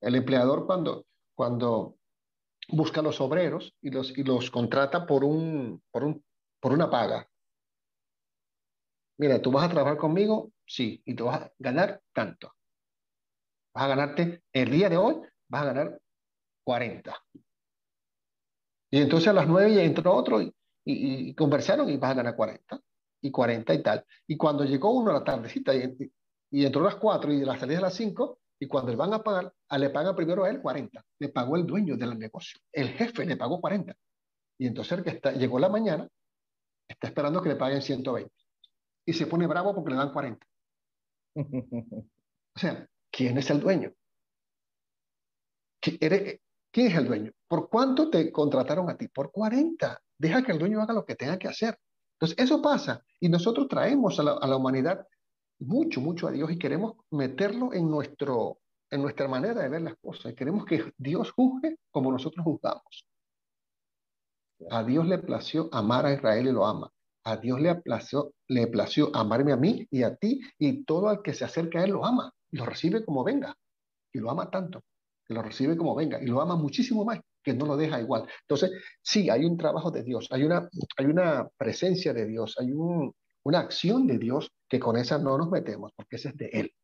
El empleador cuando, cuando busca a los obreros y los, y los contrata por, un, por, un, por una paga. Mira, tú vas a trabajar conmigo, sí, y tú vas a ganar tanto. Vas a ganarte, el día de hoy, vas a ganar 40. Y entonces a las 9 entró otro y, y, conversaron y vas a ganar 40 y 40 y tal. Y cuando llegó uno a la tardecita y, y entró a las 4 y de las salidas a las 5, y cuando le van a pagar, a le pagan primero a él 40. Le pagó el dueño del negocio. El jefe le pagó 40. Y entonces el que está, llegó la mañana, está esperando que le paguen 120. Y se pone bravo porque le dan 40. [LAUGHS] O sea, ¿quién es el dueño? ¿Quién es el dueño? ¿Por cuánto te contrataron a ti? Por 40. Deja que el dueño haga lo que tenga que hacer. Entonces, eso pasa. Y nosotros traemos a la, humanidad mucho, mucho a Dios y queremos meterlo en, nuestro, en nuestra manera de ver las cosas. Queremos que Dios juzgue como nosotros juzgamos. A Dios le plació amar a Israel y lo ama. A Dios le plació, le plació amarme a mí y a ti y todo al que se acerca a Él lo ama lo recibe como venga. Y lo ama tanto, que lo recibe como venga y lo ama muchísimo más, que no lo deja igual. Entonces, sí, hay un trabajo de Dios, hay una, hay una presencia de Dios, hay un, una acción de Dios que con esa no nos metemos, porque esa es de Él.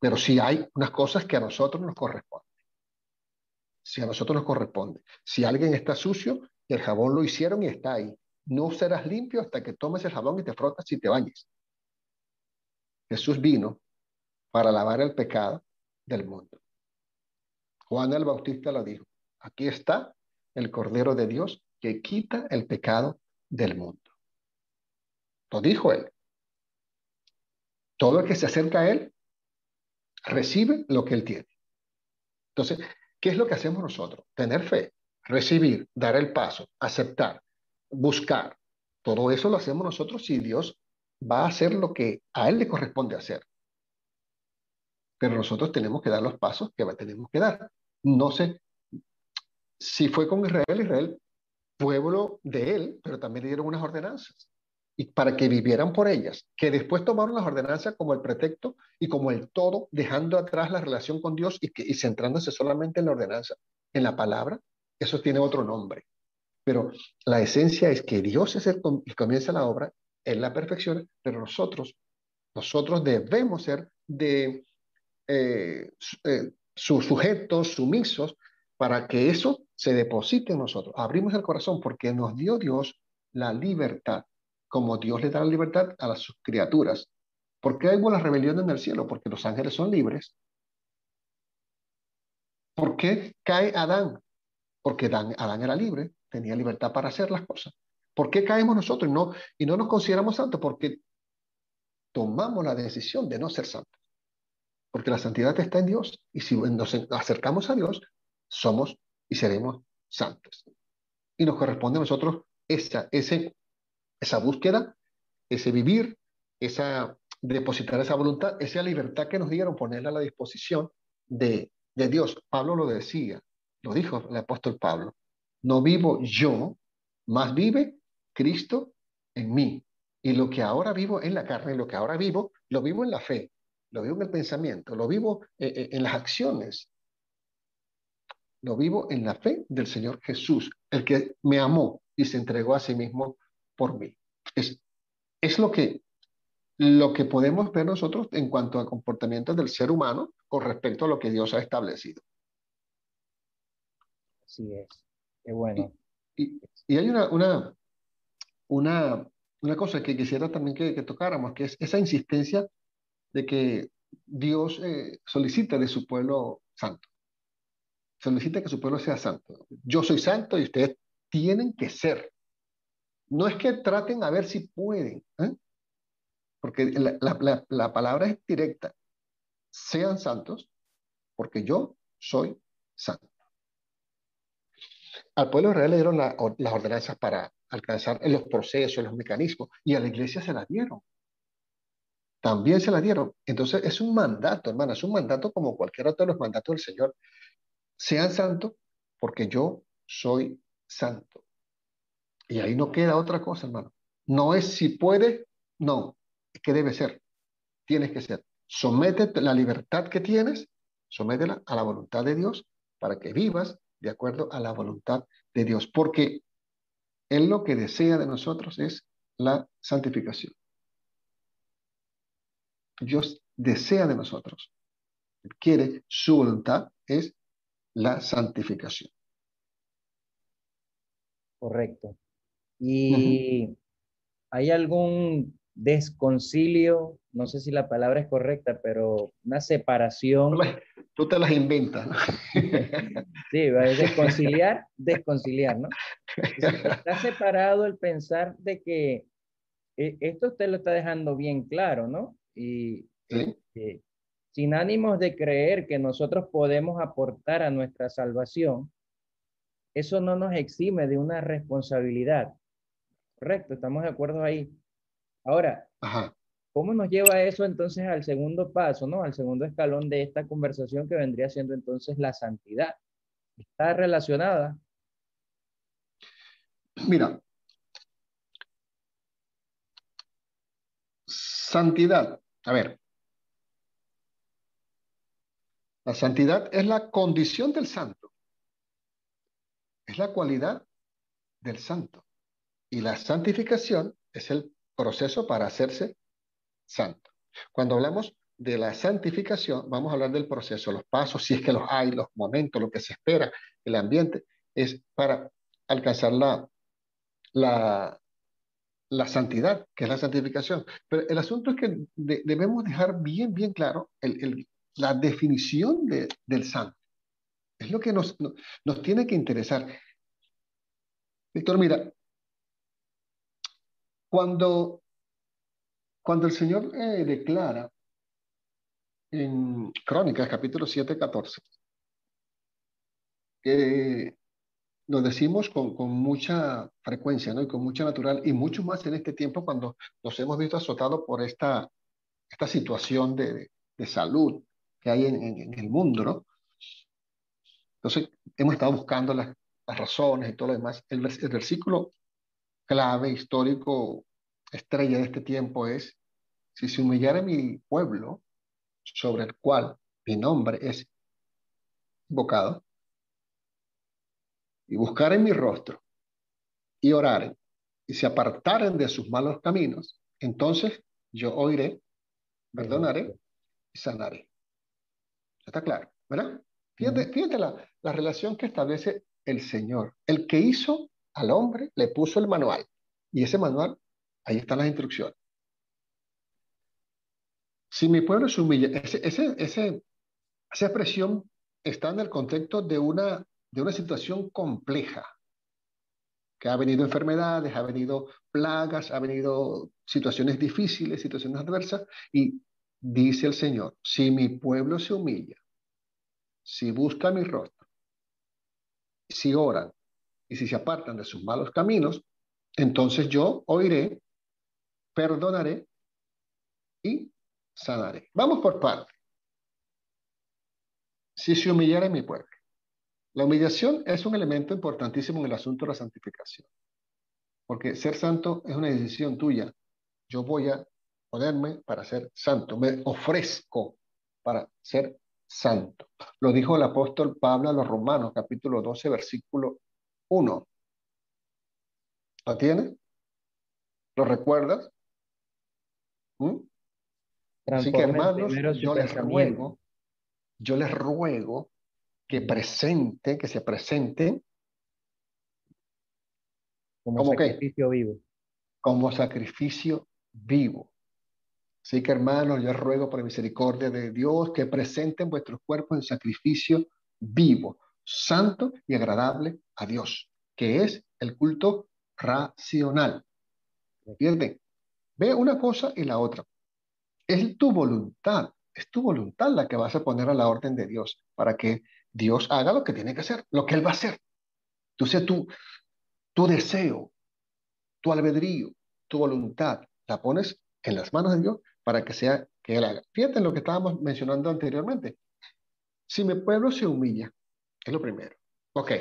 Pero sí hay unas cosas que a nosotros nos corresponden. Si a nosotros nos corresponde. Si alguien está sucio, el jabón lo hicieron y está ahí. No serás limpio hasta que tomes el jabón y te frotas y te bañes. Jesús vino para lavar el pecado del mundo. Juan el Bautista lo dijo. Aquí está el Cordero de Dios que quita el pecado del mundo. Lo dijo él. Todo el que se acerca a él recibe lo que él tiene. Entonces, ¿qué es lo que hacemos nosotros? Tener fe, recibir, dar el paso, aceptar, buscar. Todo eso lo hacemos nosotros si Dios va a hacer lo que a él le corresponde hacer. Pero nosotros tenemos que dar los pasos que tenemos que dar. No sé si fue con Israel, Israel, pueblo de él, pero también le dieron unas ordenanzas y para que vivieran por ellas, que después tomaron las ordenanzas como el pretexto y como el todo, dejando atrás la relación con Dios y, centrándose solamente en la ordenanza, en la palabra, eso tiene otro nombre. Pero la esencia es que Dios es el que comienza la obra, Él la perfecciona, pero nosotros, nosotros debemos ser de eh, eh, sus sujetos, sumisos, para que eso se deposite en nosotros. Abrimos el corazón porque nos dio Dios la libertad como Dios le da la libertad a sus criaturas. ¿Por qué hay una rebelión en el cielo? Porque los ángeles son libres. ¿Por qué cae Adán? Porque Adán, Adán era libre, tenía libertad para hacer las cosas. ¿Por qué caemos nosotros y no, y no nos consideramos santos? Porque tomamos la decisión de no ser santos. Porque la santidad está en Dios. Y si nos acercamos a Dios, somos y seremos santos. Y nos corresponde a nosotros esa, búsqueda, ese vivir, esa depositar esa voluntad, esa libertad que nos dieron, ponerla a la disposición de, de Dios. Pablo lo decía, lo dijo el apóstol Pablo, no vivo yo, más vive Cristo en mí. Y lo que ahora vivo en la carne, lo que ahora vivo, lo vivo en la fe, lo vivo en el pensamiento, lo vivo eh, eh, en las acciones, lo vivo en la fe del Señor Jesús, el que me amó y se entregó a sí mismo por mí. Es, es lo, que, lo que podemos ver nosotros en cuanto a comportamiento del ser humano con respecto a lo que Dios ha establecido. Así es. Qué bueno. Y, y, hay una, una, una, una, cosa que quisiera también que, que, tocáramos, que es esa insistencia de que Dios eh, solicita de su pueblo santo. Solicita que su pueblo sea santo. Yo soy santo y ustedes tienen que ser. No es que traten a ver si pueden. ¿eh? porque la, palabra es directa. Sean santos, porque yo soy santo. Al pueblo de Israel le dieron las ordenanzas para alcanzar los procesos, los mecanismos, y a la iglesia se las dieron. También se las dieron. Entonces es un mandato, hermano, es un mandato como cualquier otro de los mandatos del Señor. Sean santos porque yo soy santo. Y ahí no queda otra cosa, hermano. No es si puede, no, es que debe ser. Tienes que ser. Sométete la libertad que tienes, sométela a la voluntad de Dios para que vivas de acuerdo a la voluntad de Dios. Porque Él lo que desea de nosotros es la santificación. Dios desea de nosotros, quiere, su voluntad es la santificación. Correcto. ¿Y hay algún desconcilio? No sé si la palabra es correcta, pero una separación. Tú te las inventas. ¿no? [LAUGHS] sí, desconciliar, desconciliar, ¿no? Está separado el pensar de que eh, esto usted lo está dejando bien claro, ¿no? Y este, sin ánimos de creer que nosotros podemos aportar a nuestra salvación, eso no nos exime de una responsabilidad. Correcto, estamos de acuerdo ahí. Ahora, ¿cómo nos lleva eso entonces al segundo paso, ¿no? Al segundo escalón de esta conversación que vendría siendo entonces la santidad. ¿Está relacionada? Mira, santidad. A ver, la santidad es la condición del santo. Es la cualidad del santo. Y la santificación es el proceso para hacerse santo. Cuando hablamos de la santificación, vamos a hablar del proceso, los pasos, si es que los hay, los momentos, lo que se espera, el ambiente, es para alcanzar la, la, la santidad, que es la santificación. Pero el asunto es que debemos dejar bien, bien claro el, el, la definición de, del santo. Es lo que nos, nos tiene que interesar. Víctor, mira, cuando, cuando el Señor eh, declara en Crónicas, capítulo 7, 14, que lo decimos con, con, mucha frecuencia ¿no? y con mucha natural, y mucho más en este tiempo cuando nos hemos visto azotados por esta, esta situación de, de salud, que hay en, el mundo, ¿no? Entonces, hemos estado buscando las, razones y todo lo demás. El, el, versículo clave, histórico, estrella de este tiempo es, si se humillara mi pueblo, sobre el cual mi nombre es invocado, y buscaren mi rostro, y oraren, y se apartaren de sus malos caminos, entonces yo oiré, perdonaré y sanaré. Está claro, ¿verdad? Fíjate, la, la relación que establece el Señor. El que hizo al hombre le puso el manual. Y ese manual, ahí están las instrucciones. Si mi pueblo se humilla, ese, ese, esa expresión está en el contexto de una, de una situación compleja, que ha venido enfermedades, ha venido plagas, ha venido situaciones difíciles, situaciones adversas, y dice el Señor, si mi pueblo se humilla, si busca mi rostro, si oran y si se apartan de sus malos caminos, entonces yo oiré, perdonaré y sanaré. Vamos por parte. Si se humillara mi pueblo. La humillación es un elemento importantísimo en el asunto de la santificación. Porque ser santo es una decisión tuya. Yo voy a ponerme para ser santo, me ofrezco para ser santo. Lo dijo el apóstol Pablo a los Romanos, capítulo 12, versículo 1. ¿Lo tienes? ¿Lo recuerdas? ¿Mm? Así que hermanos, yo les ruego, yo les ruego que presenten, que se presenten como, sacrificio vivo. Como sacrificio vivo. Así que hermanos, yo ruego por misericordia de Dios que presenten vuestros cuerpos en sacrificio vivo, santo y agradable a Dios, que es el culto racional. ¿Entienden? Ve una cosa y la otra. es tu voluntad, es tu voluntad la que vas a poner a la orden de Dios para que Dios haga lo que tiene que hacer, lo que Él va a hacer. Entonces tú, tu deseo, tu albedrío, tu voluntad, la pones en las manos de Dios para que sea que Él haga. Fíjate en lo que estábamos mencionando anteriormente. Si mi pueblo se humilla, es lo primero. Ok,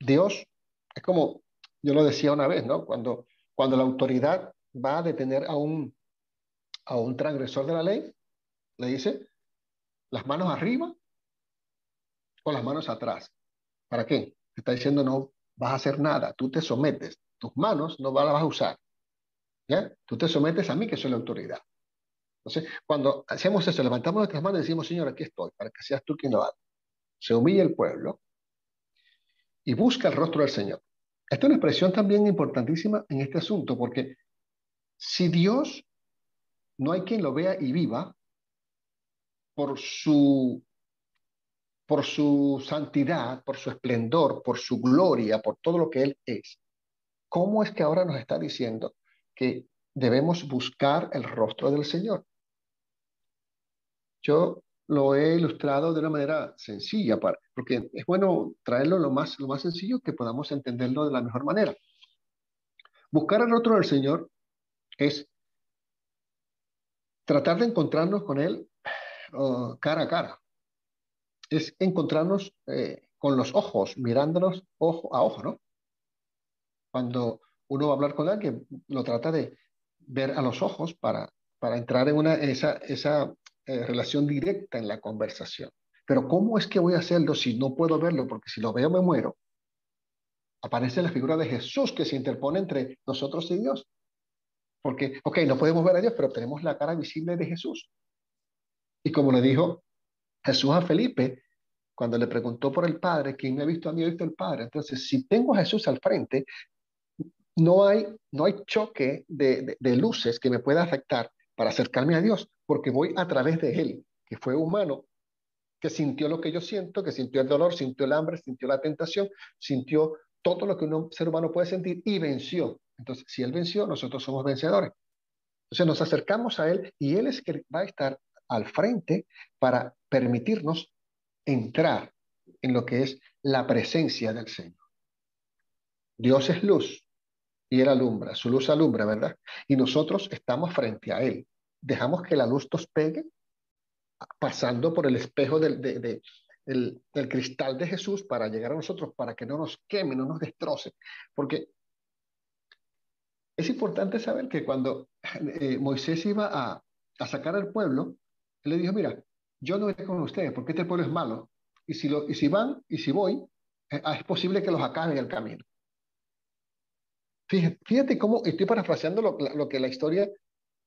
Dios es como, yo lo decía una vez, ¿no? Cuando, cuando la autoridad va a detener a un, a un transgresor de la ley, le dice, las manos arriba o las manos atrás. ¿Para qué? Está diciendo, no vas a hacer nada, tú te sometes, tus manos no las vas a usar. ¿Ya? Tú te sometes a mí, que soy la autoridad. Entonces, cuando hacemos eso, levantamos nuestras manos y decimos, Señor, aquí estoy, para que seas tú quien lo haga. Se humilla el pueblo y busca el rostro del Señor. Esta es una expresión también importantísima en este asunto, porque si Dios no hay quien lo vea y viva por su por su santidad, por su esplendor, por su gloria, por todo lo que Él es, ¿cómo es que ahora nos está diciendo que debemos buscar el rostro del Señor? Yo lo he ilustrado de una manera sencilla, porque es bueno traerlo lo más, lo más sencillo que podamos entenderlo de la mejor manera. Buscar el rostro del Señor es tratar de encontrarnos con Él oh, cara a cara es encontrarnos eh, con los ojos, mirándonos ojo a ojo, ¿no? Cuando uno va a hablar con alguien, lo trata de ver a los ojos para, para entrar en una, esa, esa eh, relación directa en la conversación. Pero ¿cómo es que voy a hacerlo si no puedo verlo? Porque si lo veo me muero. Aparece la figura de Jesús que se interpone entre nosotros y Dios. Porque, ok, no podemos ver a Dios, pero tenemos la cara visible de Jesús. Y como le dijo Jesús a Felipe, cuando le preguntó por el Padre, ¿quién me ha visto a mí, ha visto el Padre? Entonces, si tengo a Jesús al frente, no hay, no hay choque de, de, luces que me pueda afectar para acercarme a Dios, porque voy a través de Él, que fue humano, que sintió lo que yo siento, que sintió el dolor, sintió el hambre, sintió la tentación, sintió todo lo que un ser humano puede sentir y venció. Entonces, si Él venció, nosotros somos vencedores. Entonces nos acercamos a Él y Él es que va a estar al frente para permitirnos entrar en lo que es la presencia del Señor. Dios es luz y Él alumbra, su luz alumbra, ¿verdad? Y nosotros estamos frente a Él. Dejamos que la luz nos pegue pasando por el espejo del, del cristal de Jesús para llegar a nosotros, para que no nos queme, no nos destroce. Porque es importante saber que cuando eh, Moisés iba a, a sacar al pueblo, le dijo, mira, yo no iré con ustedes porque este pueblo es malo. Y si, lo, y si van y si voy, eh, ah, es posible que los acaben el camino. Fíjate, fíjate cómo estoy parafraseando lo, lo, que la historia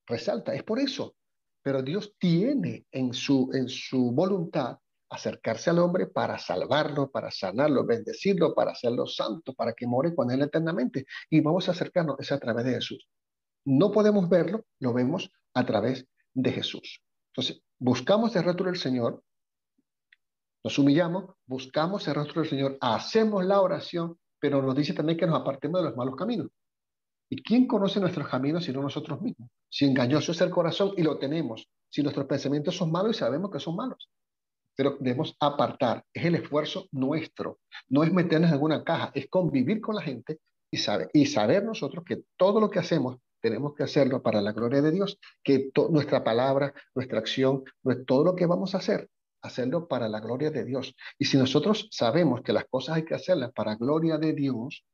resalta. Es por eso. Pero Dios tiene en su, en su voluntad acercarse al hombre para salvarlo, para sanarlo, bendecirlo, para hacerlo santo, para que more con él eternamente. Y vamos a acercarnos es a través de Jesús. No podemos verlo, lo vemos a través de Jesús. Entonces, buscamos el rostro del Señor, nos humillamos, buscamos el rostro del Señor, hacemos la oración, pero nos dice también que nos apartemos de los malos caminos. ¿Y quién conoce nuestros caminos sino nosotros mismos? Si engañoso es el corazón y lo tenemos, si nuestros pensamientos son malos y sabemos que son malos. Pero debemos apartar, es el esfuerzo nuestro, no es meternos en alguna caja, es convivir con la gente y saber, y saber nosotros que todo lo que hacemos tenemos que hacerlo para la gloria de Dios, que nuestra palabra, nuestra acción, todo lo que vamos a hacer, hacerlo para la gloria de Dios. Y si nosotros sabemos que las cosas hay que hacerlas para gloria de Dios,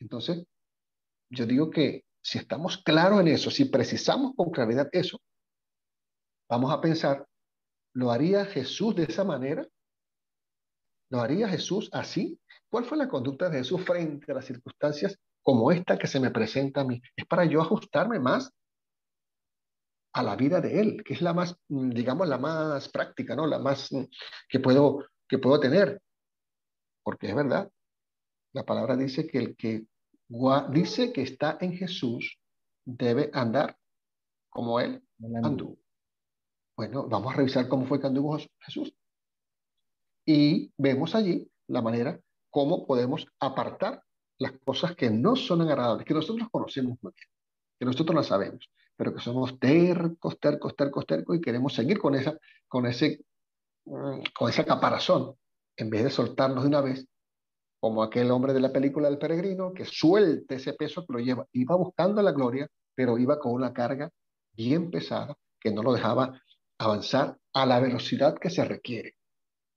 entonces yo digo que si estamos claros en eso, si precisamos con claridad eso, vamos a pensar, ¿lo haría Jesús de esa manera? ¿Lo haría Jesús así? ¿Cuál fue la conducta de Jesús frente a las circunstancias como esta que se me presenta a mí. Es para yo ajustarme más a la vida de Él, que es la más, mm, digamos, la más práctica, ¿no? La más mm, que puedo, que puedo tener. Porque es verdad, la palabra dice que el que dice que está en Jesús debe andar como Él anduvo. Bueno, vamos a revisar cómo fue que anduvo Jesús. Y vemos allí la manera cómo podemos apartar las cosas que no son agradables, que nosotros conocemos muy bien, que nosotros las sabemos. pero que somos tercos, tercos, tercos, tercos y queremos seguir con esa, con ese, mm, con esa caparazón, en vez de soltarnos de una vez, como aquel hombre de la película del peregrino, que suelte ese peso que lo lleva. Iba buscando la gloria, pero iba con una carga bien pesada que no lo dejaba avanzar a la velocidad que se requiere.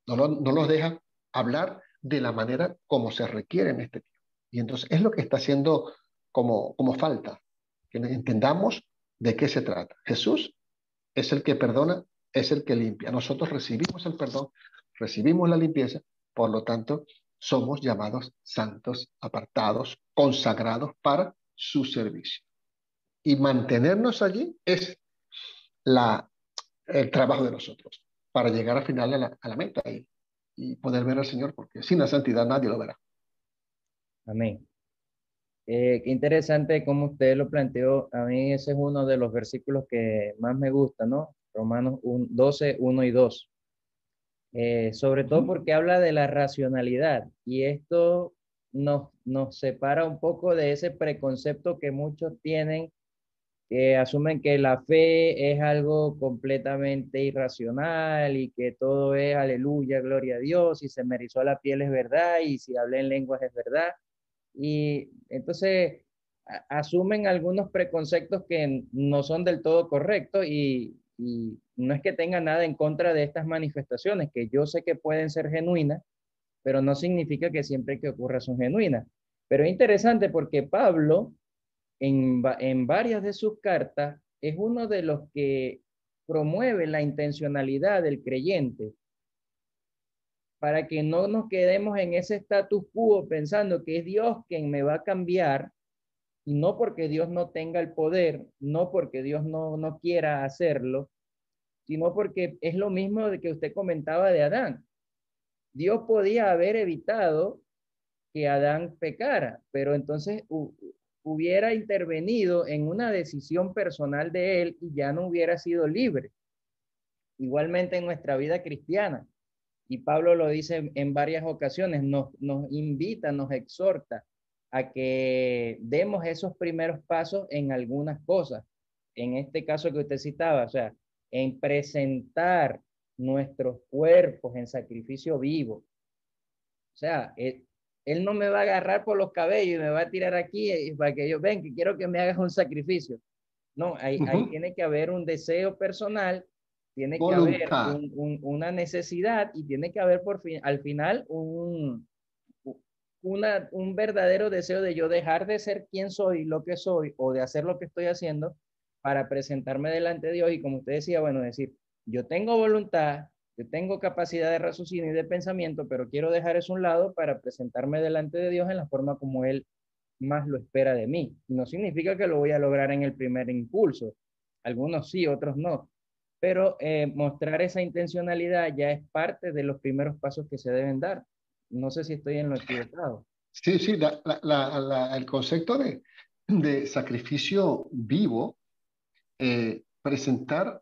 No, lo, no los deja hablar de la manera como se requiere en este tiempo. Y entonces es lo que está haciendo como, como falta, que entendamos de qué se trata. Jesús es el que perdona, es el que limpia. Nosotros recibimos el perdón, recibimos la limpieza, por lo tanto, somos llamados santos, apartados, consagrados para su servicio. Y mantenernos allí es la, el trabajo de nosotros para llegar al final a la, a la meta y, y poder ver al Señor, porque sin la santidad nadie lo verá. Amén. Eh, qué interesante cómo usted lo planteó. A mí ese es uno de los versículos que más me gusta, ¿no? Romanos 12, 1 y 2. Eh, sobre todo porque habla de la racionalidad y esto nos, nos separa un poco de ese preconcepto que muchos tienen que asumen que la fe es algo completamente irracional y que todo es aleluya, gloria a Dios, y se me erizó la piel es verdad, y si hablé en lenguas es verdad. Y entonces asumen algunos preconceptos que no son del todo correctos y, no es que tenga nada en contra de estas manifestaciones, que yo sé que pueden ser genuinas, pero no significa que siempre que ocurra son genuinas. Pero es interesante porque Pablo en, en varias de sus cartas es uno de los que promueve la intencionalidad del creyente para que no nos quedemos en ese status quo pensando que es Dios quien me va a cambiar y no porque Dios no tenga el poder, no porque Dios no, no quiera hacerlo, sino porque es lo mismo de que usted comentaba de Adán. Dios podía haber evitado que Adán pecara, pero entonces hubiera intervenido en una decisión personal de él y ya no hubiera sido libre. Igualmente en nuestra vida cristiana. Y Pablo lo dice en varias ocasiones, nos, nos invita, nos exhorta a que demos esos primeros pasos en algunas cosas. En este caso que usted citaba, o sea, en presentar nuestros cuerpos en sacrificio vivo. O sea, él no me va a agarrar por los cabellos y me va a tirar aquí eh, para que yo ven que quiero que me hagas un sacrificio. No, ahí, ahí tiene que haber un deseo personal, tiene que haber una necesidad y tiene que haber por fin, al final un, una, un verdadero deseo de yo dejar de ser quien soy, lo que soy, o de hacer lo que estoy haciendo para presentarme delante de Dios. Y como usted decía, bueno, decir, yo tengo voluntad, yo tengo capacidad de raciocinio y de pensamiento, pero quiero dejar eso a un lado para presentarme delante de Dios en la forma como Él más lo espera de mí. No significa que lo voy a lograr en el primer impulso. Algunos sí, otros no. Pero eh, mostrar esa intencionalidad ya es parte de los primeros pasos que se deben dar. No sé si estoy en lo equivocado. Sí, sí, el concepto de, de sacrificio vivo, eh, presentar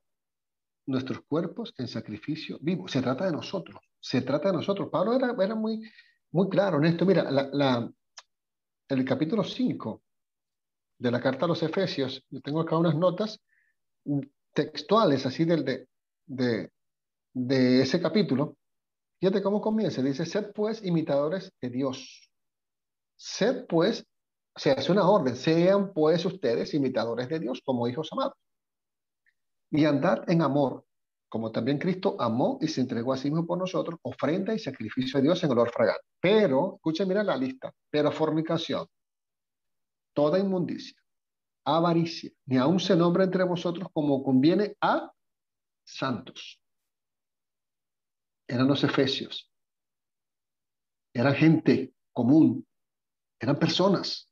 nuestros cuerpos en sacrificio vivo. Se trata de nosotros, se trata de nosotros. Pablo era, era muy, muy claro en esto. Mira, la, la, el capítulo 5 de la carta a los Efesios, yo tengo acá unas notas textuales así del, de, de, de ese capítulo. Fíjate cómo comienza. Dice, sed pues imitadores de Dios. Sed pues, se hace una orden, sean pues ustedes imitadores de Dios como hijos amados y andar en amor, como también Cristo amó y se entregó a sí mismo por nosotros, ofrenda y sacrificio a Dios en olor fragante. Pero, escuchen, mira la lista, pero fornicación, toda inmundicia, avaricia, ni aun se nombra entre vosotros como conviene a santos. Eran los efesios, eran gente común, eran personas,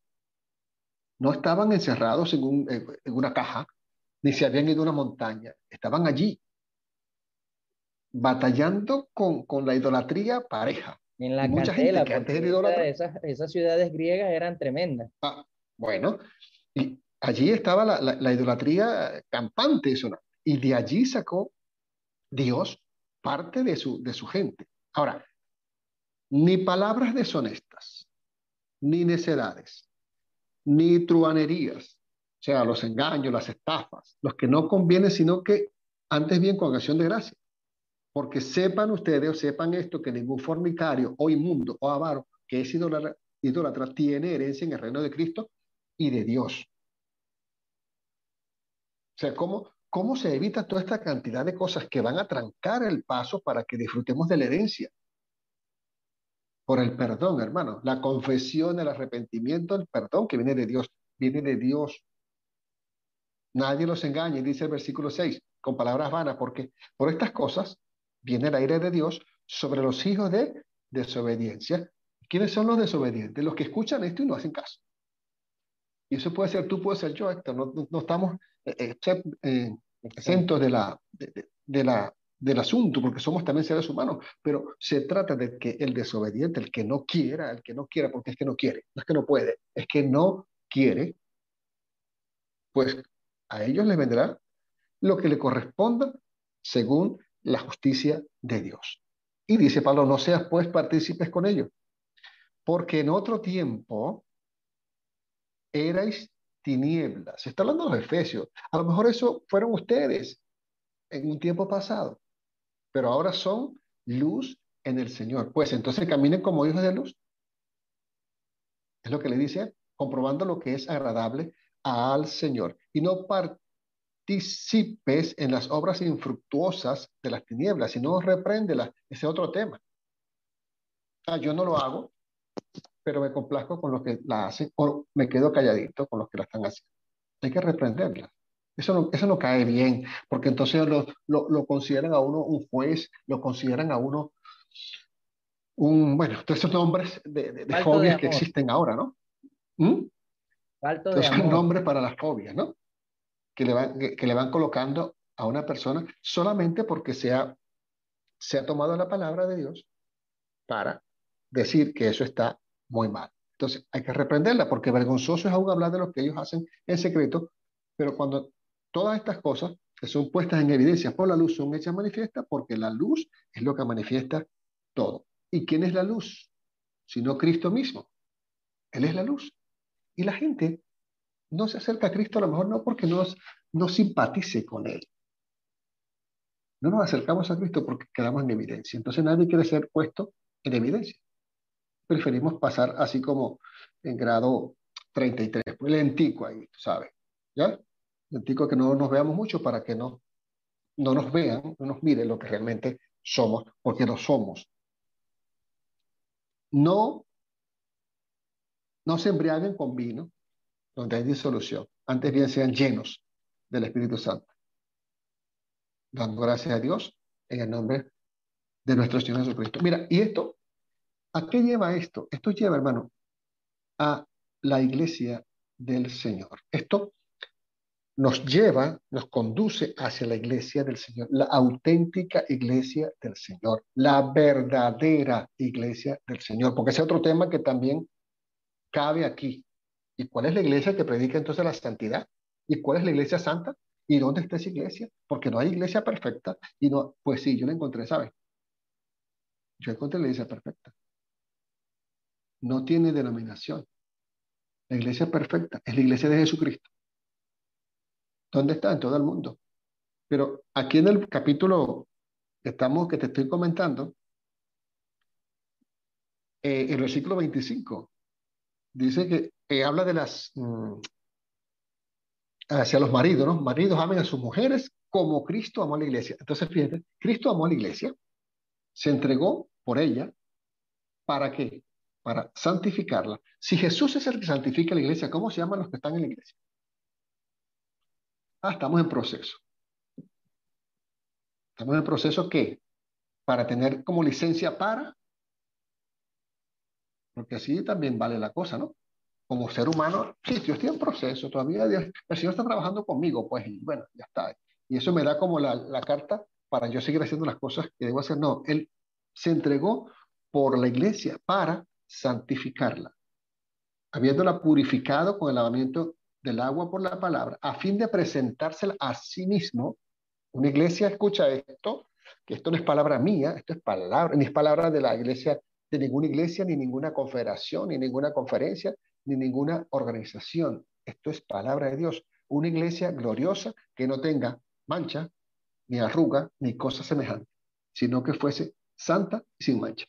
no estaban encerrados en, en una caja, ni se habían ido a una montaña, estaban allí, batallando con, con la idolatría pareja. En la mucha gente que antes era esas, esas, ciudades griegas eran tremendas. Ah, bueno, y allí estaba la, la, idolatría campante, eso, y de allí sacó Dios parte de su, gente. Ahora, ni palabras deshonestas, ni necedades, ni truanerías, O sea, los engaños, las estafas, los que no convienen, sino que antes bien con acción de gracia. Porque sepan ustedes o sepan esto, que ningún fornicario o inmundo o avaro que es idólatra tiene herencia en el reino de Cristo y de Dios. O sea, ¿cómo, ¿cómo se evita toda esta cantidad de cosas que van a trancar el paso para que disfrutemos de la herencia? Por el perdón, hermano. La confesión, el arrepentimiento, el perdón que viene de Dios, viene de Dios. Nadie los engañe, dice el versículo 6, con palabras vanas, porque por estas cosas viene el aire de Dios sobre los hijos de desobediencia. ¿Quiénes son los desobedientes? Los que escuchan esto y no hacen caso. Y eso puede ser tú, puede ser yo, Héctor. No, no, estamos exentos de la, de, la, del asunto, porque somos también seres humanos, pero se trata de que el desobediente, el que no quiera, el que no quiera, porque es que no quiere, no es que no puede, es que no quiere, pues a ellos les vendrá lo que le corresponda según la justicia de Dios. Y dice Pablo, no seas pues partícipes con ellos, porque en otro tiempo erais tinieblas. Se está hablando de los efesios. A lo mejor eso fueron ustedes en un tiempo pasado, pero ahora son luz en el Señor. Pues entonces caminen como hijos de luz. Es lo que le dice, comprobando lo que es agradable al Señor y no participes en las obras infructuosas de las tinieblas, sino repréndelas. Ese es otro tema. Ah, yo no lo hago, pero me complazco con los que la hacen o me quedo calladito con los que la están haciendo. Hay que reprenderla. Eso no, eso no cae bien, porque entonces lo, lo, consideran a uno un juez, lo consideran a uno un, bueno, todos esos nombres de, de, fobias que existen ahora, ¿no? ¿Mm? Falto de son nombres para las fobias, ¿no? Que le, van, que, le van colocando a una persona solamente porque se ha, se ha tomado la palabra de Dios para decir que eso está muy mal. Entonces hay que reprenderla porque vergonzoso es aún hablar de lo que ellos hacen en secreto, pero cuando todas estas cosas que son puestas en evidencia por la luz son hechas manifiestas porque la luz es lo que manifiesta todo. ¿Y quién es la luz? Sino Cristo mismo. Él es la luz. Y la gente no se acerca a Cristo a lo mejor no porque nos, no simpatice con Él. No nos acercamos a Cristo porque quedamos en evidencia. Entonces nadie quiere ser puesto en evidencia. Preferimos pasar así como en grado 33, pues lentico ahí, ¿sabes? ¿Ya? Lentico que no nos veamos mucho para que no, no nos vean, no nos miren lo que realmente somos, porque no somos. No no se embriaguen con vino, donde hay disolución. Antes bien sean llenos del Espíritu Santo. Dando gracias a Dios en el nombre de nuestro Señor Jesucristo. Mira, y esto, ¿a qué lleva esto? Esto lleva, hermano, a la iglesia del Señor. Esto nos lleva, nos conduce hacia la iglesia del Señor, la auténtica iglesia del Señor, la verdadera iglesia del Señor, porque ese es otro tema que también cabe aquí. ¿Y cuál es la iglesia que predica entonces la santidad? ¿Y cuál es la iglesia santa? ¿Y dónde está esa iglesia? Porque no hay iglesia perfecta. Y no, pues sí, yo la encontré, ¿sabes? Yo encontré la iglesia perfecta. No tiene denominación. La iglesia perfecta es la iglesia de Jesucristo. ¿Dónde está? En todo el mundo. Pero aquí en el capítulo que, estamos, que te estoy comentando, eh, el versículo 25, dice que habla de las, mm, hacia los maridos, ¿no? Maridos amen a sus mujeres como Cristo amó a la iglesia. Entonces, fíjate, Cristo amó a la iglesia, se entregó por ella, ¿para qué? Para santificarla. Si Jesús es el que santifica la iglesia, ¿cómo se llaman los que están en la iglesia? Ah, estamos en proceso. Estamos en proceso ¿qué? Para tener como licencia para porque así también vale la cosa, ¿no? Como ser humano, sí, yo estoy en proceso, todavía el Señor está trabajando conmigo, pues, y bueno, ya está. Y eso me da como la, la carta para yo seguir haciendo las cosas que debo hacer. No, Él se entregó por la iglesia para santificarla, habiéndola purificado con el lavamiento del agua por la palabra, a fin de presentársela a sí mismo. Una iglesia escucha esto, que esto no es palabra mía, esto es palabra, ni es palabra de la iglesia de ninguna iglesia, ni ninguna confederación, ni ninguna conferencia, ni ninguna organización. Esto es palabra de Dios. una iglesia gloriosa que no tenga mancha, ni arruga, ni cosa semejante, sino que fuese santa y sin mancha.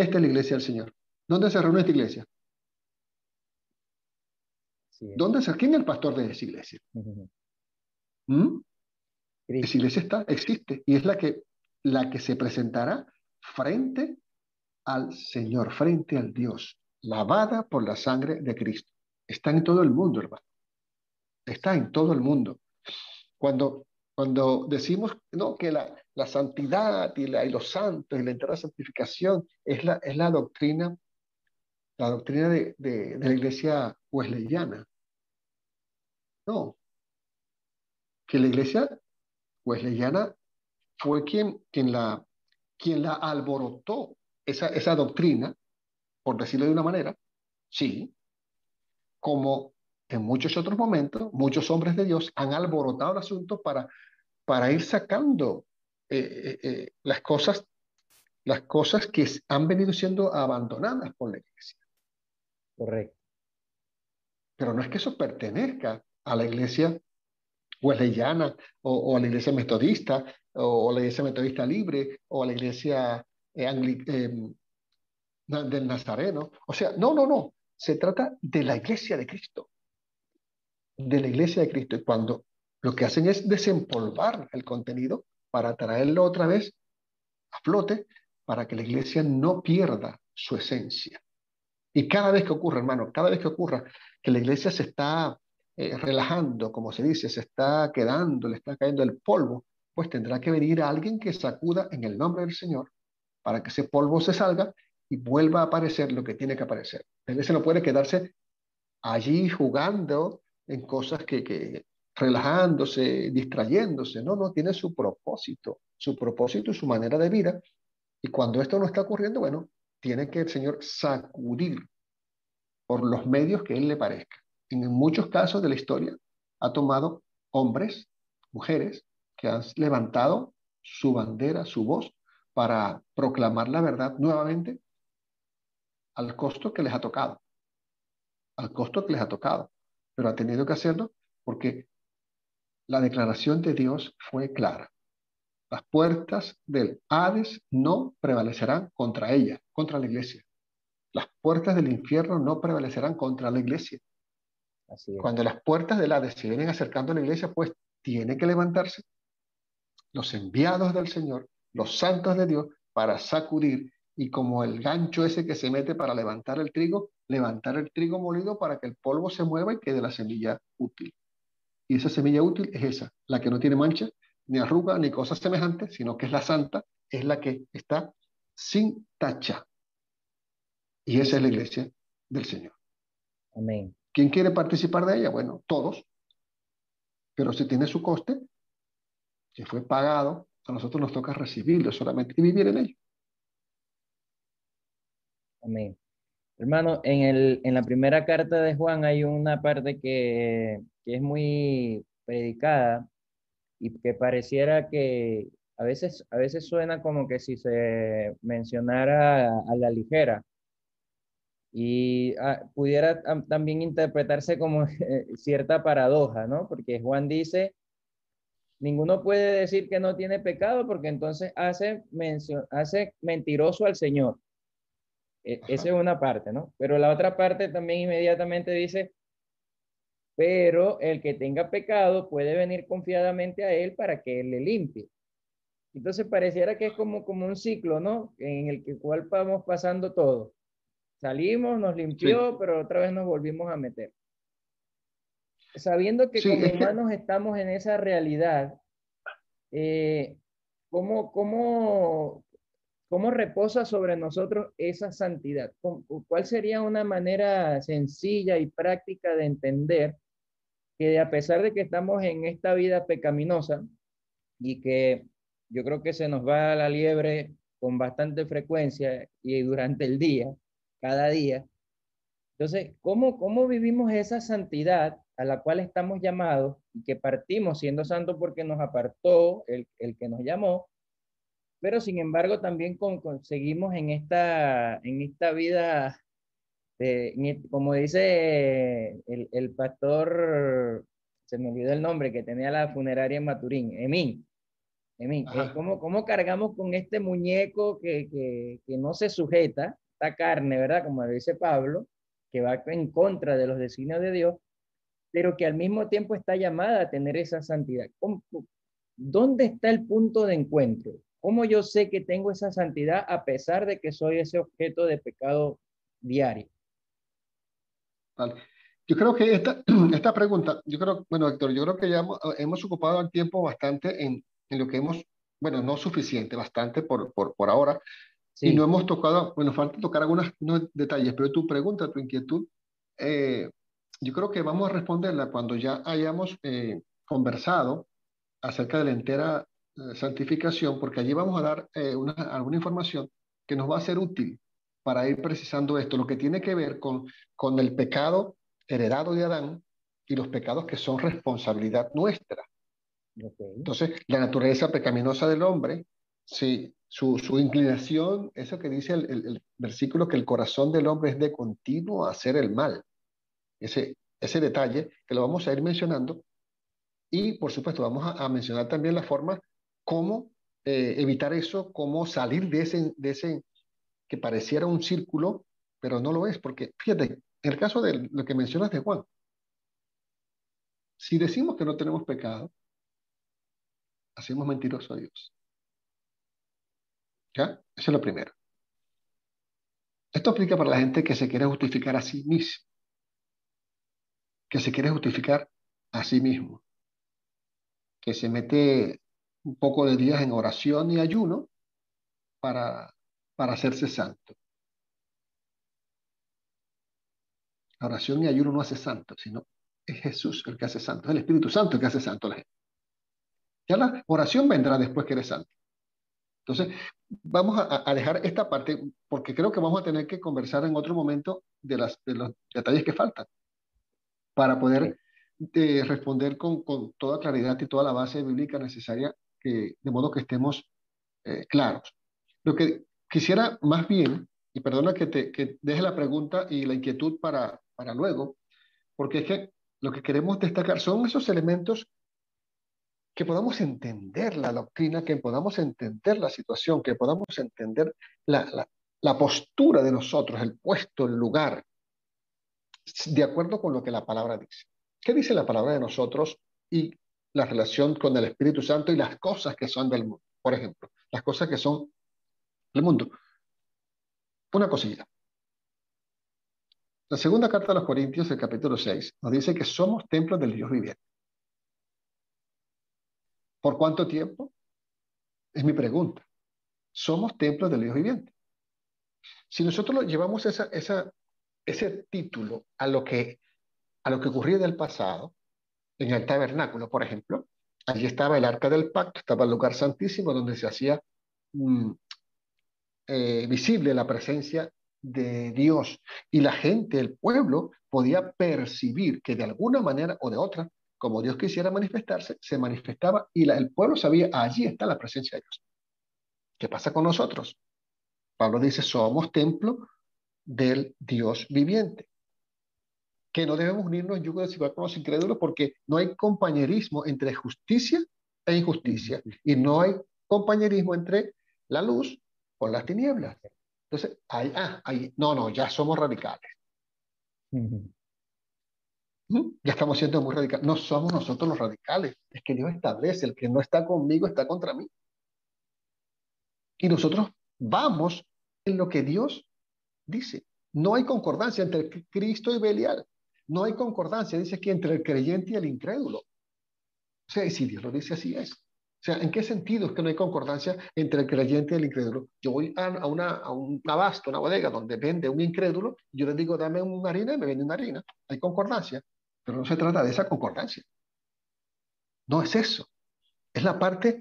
Esta es la iglesia del Señor. ¿Dónde se reúne esta iglesia? ¿Dónde se, ¿Quién es el pastor de esa iglesia? [LAUGHS] ¿Mm? Esa iglesia está, existe y es la que, la que se presentará frente al Señor, frente al Dios, lavada por la sangre de Cristo. Está en todo el mundo, hermano. Está en todo el mundo. Cuando, cuando decimos no, que la, la santidad y, la, y los santos y la entera santificación es la, es la doctrina, la doctrina de, de, la iglesia wesleyana. No. Que la iglesia wesleyana fue quien, quien, la, quien la alborotó, esa, esa doctrina, por decirlo de una manera, sí, como en muchos otros momentos, muchos hombres de Dios han alborotado el asunto para, para ir sacando eh, eh, eh, las, cosas, las cosas que han venido siendo abandonadas por la iglesia. Correcto. Pero no es que eso pertenezca a la iglesia wesleyana o, a la iglesia metodista o, a la iglesia metodista libre o a la iglesia em, del Nazareno. O sea, no, no, no. Se trata de la iglesia de Cristo de la iglesia de Cristo. Y cuando lo que hacen es desempolvar el contenido para traerlo otra vez a flote, para que la iglesia no pierda su esencia. Y cada vez que ocurra, hermano, cada vez que ocurra que la iglesia se está eh, relajando, como se dice, se está quedando, le está cayendo el polvo, pues tendrá que venir alguien que sacuda en el nombre del Señor para que ese polvo se salga y vuelva a aparecer lo que tiene que aparecer. La iglesia no puede quedarse allí jugando en cosas que, que relajándose, distrayéndose. No, no, tiene su propósito, su propósito y su manera de vida. Y cuando esto no está ocurriendo, bueno, tiene que el Señor sacudir por los medios que Él le parezca. En muchos casos de la historia ha tomado hombres, mujeres, que han levantado su bandera, su voz, para proclamar la verdad nuevamente al costo que les ha tocado. Al costo que les ha tocado pero ha tenido que hacerlo porque la declaración de Dios fue clara. Las puertas del Hades no prevalecerán contra ella, contra la iglesia. Las puertas del infierno no prevalecerán contra la iglesia. Cuando las puertas del Hades se vienen acercando a la iglesia, pues tiene que levantarse los enviados del Señor, los santos de Dios, para sacudir y como el gancho ese que se mete para levantar el trigo, levantar el trigo molido para que el polvo se mueva y quede la semilla útil. Y esa semilla útil es esa, la que no tiene mancha, ni arruga, ni cosas semejantes, sino que es la santa, es la que está sin tacha. Y esa es la iglesia del Señor. Amén. ¿Quién quiere participar de ella? Bueno, todos. Pero si tiene su coste, que fue pagado, a nosotros nos toca recibirlo solamente y vivir en ello. Amén. Hermano, en, el, en la primera carta de Juan hay una parte que, que es muy predicada y que pareciera que a veces, a veces suena como que si se mencionara a, la ligera y ah, pudiera también interpretarse como [LAUGHS] cierta paradoja, ¿no? Porque Juan dice, ninguno puede decir que no tiene pecado porque entonces hace, hace mentiroso al Señor. E, esa es una parte, ¿no? Pero la otra parte también inmediatamente dice, pero el que tenga pecado puede venir confiadamente a él para que él le limpie. Entonces pareciera que es como, como un ciclo, ¿no? En el que cual vamos pasando todo. Salimos, nos limpió, pero otra vez nos volvimos a meter. Sabiendo que como humanos estamos en esa realidad, eh, ¿cómo, cómo, ¿Cómo reposa sobre nosotros esa santidad? ¿Cuál sería una manera sencilla y práctica de entender que a pesar de que estamos en esta vida pecaminosa y que yo creo que se nos va la liebre con bastante frecuencia y durante el día, cada día, entonces, ¿cómo, cómo vivimos esa santidad a la cual estamos llamados y que partimos siendo santos porque nos apartó el, el que nos llamó? Pero sin embargo también conseguimos en esta, en esta vida, como dice el, el, pastor se me olvidó el nombre, que tenía la funeraria en Maturín, Emín. Emín, eh, ¿cómo, ¿cómo, cargamos con este muñeco que, que, que no se sujeta, esta carne, ¿verdad? Como dice Pablo, que va en contra de los designios de Dios, pero que al mismo tiempo está llamada a tener esa santidad. ¿Dónde está el punto de encuentro? ¿Cómo yo sé que tengo esa santidad a pesar de que soy ese objeto de pecado diario? Vale. Yo creo que esta, [CLEARS THROAT] esta pregunta, yo creo, bueno, Héctor, yo creo que ya hemos, ocupado el tiempo bastante en, en, lo que hemos, bueno, no suficiente, bastante por, por, por ahora, y no hemos tocado, bueno, falta tocar algunos detalles, pero tu pregunta, tu inquietud, eh, yo creo que vamos a responderla cuando ya hayamos eh, conversado acerca de la entera santificación, porque allí vamos a dar una, alguna información que nos va a ser útil para ir precisando esto, lo que tiene que ver con, con el pecado heredado de Adán y los pecados que son responsabilidad nuestra. Entonces, la naturaleza pecaminosa del hombre, sí, su, su inclinación, eso que dice el, el, versículo, que el corazón del hombre es de continuo a hacer el mal. Ese, ese detalle que lo vamos a ir mencionando. Y, por supuesto, vamos a, a mencionar también la forma cómo eh, evitar eso, cómo salir de ese, de ese que pareciera un círculo, pero no lo es, porque fíjate, en el caso de lo que mencionas de Juan, si decimos que no tenemos pecado, hacemos mentiroso a Dios. ¿Ya? Eso es lo primero. Esto aplica para la gente que se quiere justificar a sí mismo, que se quiere justificar a sí mismo, que se mete un poco de días en oración y ayuno para, para hacerse santo. La oración y ayuno no hace santo, sino es Jesús el que hace santo, es el Espíritu Santo el que hace santo a la gente. Ya la oración vendrá después que eres santo. Entonces, vamos a, dejar esta parte porque creo que vamos a tener que conversar en otro momento de, las, de los detalles que faltan para poder eh, responder con, con, toda claridad y toda la base bíblica necesaria, de modo que estemos eh, claros. Lo que quisiera más bien, y perdona que, te, que deje la pregunta y la inquietud para, para luego, porque es que lo que queremos destacar son esos elementos que podamos entender la doctrina, que podamos entender la situación, que podamos entender la, la, postura de nosotros, el puesto, el lugar, de acuerdo con lo que la palabra dice. ¿Qué dice la palabra de nosotros y la relación con el Espíritu Santo y las cosas que son del mundo? Por ejemplo, las cosas que son del mundo. Una cosilla. La segunda carta a los Corintios, el capítulo 6, nos dice que somos templos del Dios viviente. ¿Por cuánto tiempo? Es mi pregunta. Somos templos del Dios viviente. Si nosotros llevamos esa, ese título a lo, que, a lo que ocurría en el pasado, en el tabernáculo, por ejemplo, allí estaba el arca del pacto, estaba el lugar santísimo donde se hacía mm, eh, visible la presencia de Dios. Y la gente, el pueblo, podía percibir que de alguna manera o de otra como Dios quisiera manifestarse, se manifestaba y el pueblo sabía, allí está la presencia de Dios. ¿Qué pasa con nosotros? Pablo dice, somos templo del Dios viviente. Que no debemos unirnos en yugo desigual con los incrédulos porque no hay compañerismo entre justicia e injusticia y no hay compañerismo entre la luz con las tinieblas. Entonces, hay, ah, hay, no, no, ya somos radicales. Ya estamos siendo muy radicales. No somos nosotros los radicales. Es que Dios establece, el que no está conmigo está contra mí. Y nosotros vamos en lo que Dios dice. No hay concordancia entre Cristo y Belial. No hay concordancia, dice aquí, entre el creyente y el incrédulo. O sea, y si Dios lo dice así es. O sea, ¿en qué sentido es que no hay concordancia entre el creyente y el incrédulo? Yo voy a, una, un abasto, una bodega donde vende un incrédulo, yo le digo, dame una harina y me vende una harina. Hay concordancia. Pero no se trata de esa concordancia. No es eso. Es la parte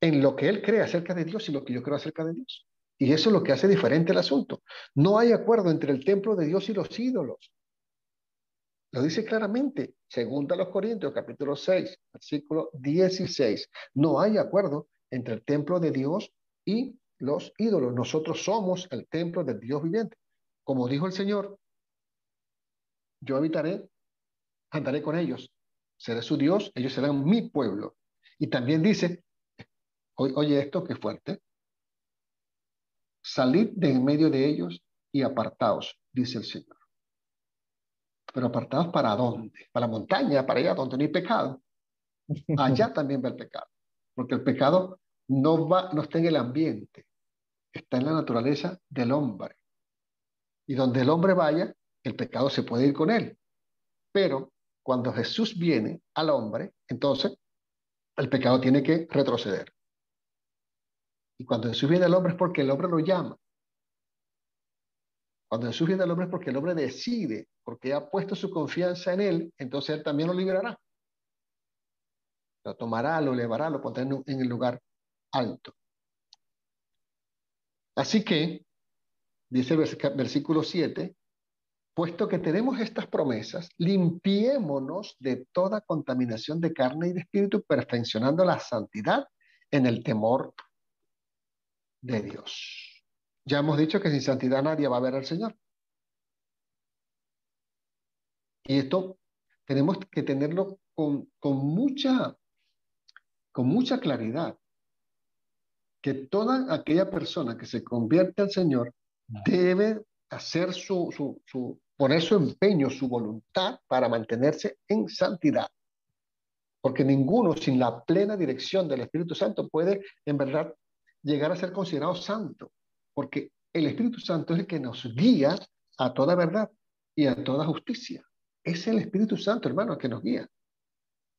en lo que él cree acerca de Dios y lo que yo creo acerca de Dios. Y eso es lo que hace diferente el asunto. No hay acuerdo entre el templo de Dios y los ídolos. Lo dice claramente, según a los Corintios, capítulo 6, versículo 16. No hay acuerdo entre el templo de Dios y los ídolos. Nosotros somos el templo del Dios viviente. Como dijo el Señor, yo habitaré andaré con ellos, seré su Dios, ellos serán mi pueblo. Y también dice, oye esto que fuerte, salid de en medio de ellos y apartaos, dice el Señor. Pero apartados para dónde? Para la montaña, para allá donde no hay pecado. Allá [LAUGHS] también va el pecado, porque el pecado no va, no está en el ambiente, está en la naturaleza del hombre. Y donde el hombre vaya, el pecado se puede ir con él. Pero cuando Jesús viene al hombre, entonces el pecado tiene que retroceder. Y cuando Jesús viene al hombre es porque el hombre lo llama. Cuando Jesús viene al hombre es porque el hombre decide, porque ha puesto su confianza en él, entonces él también lo liberará. Lo tomará, lo elevará, lo pondrá en el lugar alto. Así que, dice el versículo 7, puesto que tenemos estas promesas, limpiémonos de toda contaminación de carne y de espíritu, perfeccionando la santidad en el temor de Dios. Ya hemos dicho que sin santidad nadie va a ver al Señor. Y esto tenemos que tenerlo con, mucha, con mucha claridad, que toda aquella persona que se convierte al Señor debe hacer su, su, su, poner su empeño, su voluntad para mantenerse en santidad. Porque ninguno sin la plena dirección del Espíritu Santo puede en verdad llegar a ser considerado santo. Porque el Espíritu Santo es el que nos guía a toda verdad y a toda justicia. Es el Espíritu Santo, hermano, el que nos guía.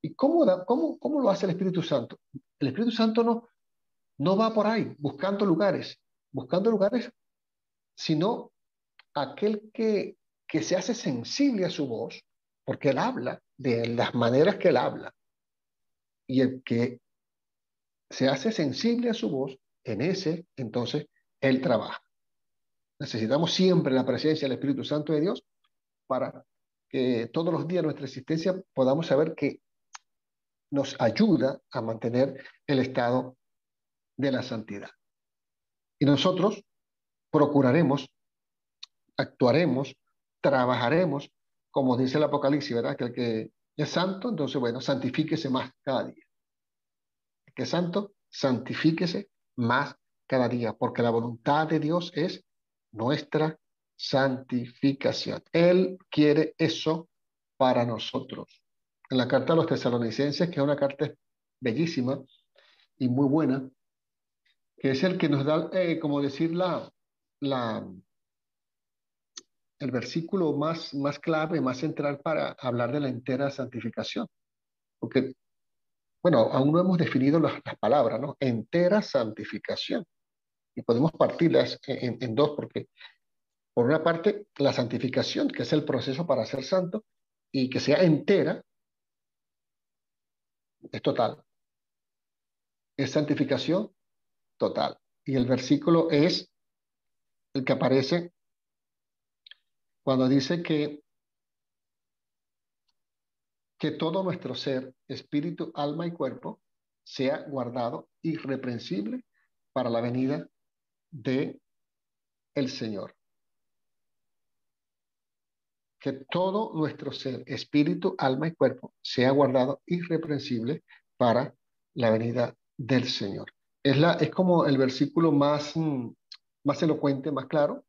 ¿Y cómo, cómo, cómo lo hace el Espíritu Santo? El Espíritu Santo no, no va por ahí buscando lugares, buscando lugares, sino aquel que, que se hace sensible a su voz, porque él habla de las maneras que él habla, y el que se hace sensible a su voz, en ese, entonces, él trabaja. Necesitamos siempre la presencia del Espíritu Santo de Dios para que todos los días nuestra existencia podamos saber que nos ayuda a mantener el estado de la santidad. Y nosotros procuraremos, actuaremos, trabajaremos, como dice el Apocalipsis, ¿verdad? Que el que es santo, entonces, bueno, santifíquese más cada día. El que es santo, santifíquese más cada día, porque la voluntad de Dios es nuestra santificación. Él quiere eso para nosotros. En la carta a los tesalonicenses, que es una carta bellísima y muy buena, que es el que nos da, eh, como decir, la, la, el versículo más, más clave, más central para hablar de la entera santificación. Porque, bueno, aún no hemos definido las, palabras, ¿no? Entera santificación. Y podemos partirlas en, dos, porque por una parte, la santificación, que es el proceso para ser santo, y que sea entera, es total. Es santificación total. Y el versículo es el que aparece cuando dice que, que todo nuestro ser, espíritu, alma y cuerpo, sea guardado irreprensible para la venida de el Señor. Que todo nuestro ser, espíritu, alma y cuerpo, sea guardado irreprensible para la venida del Señor. Es, la, es como el versículo más, mm, más elocuente, más claro,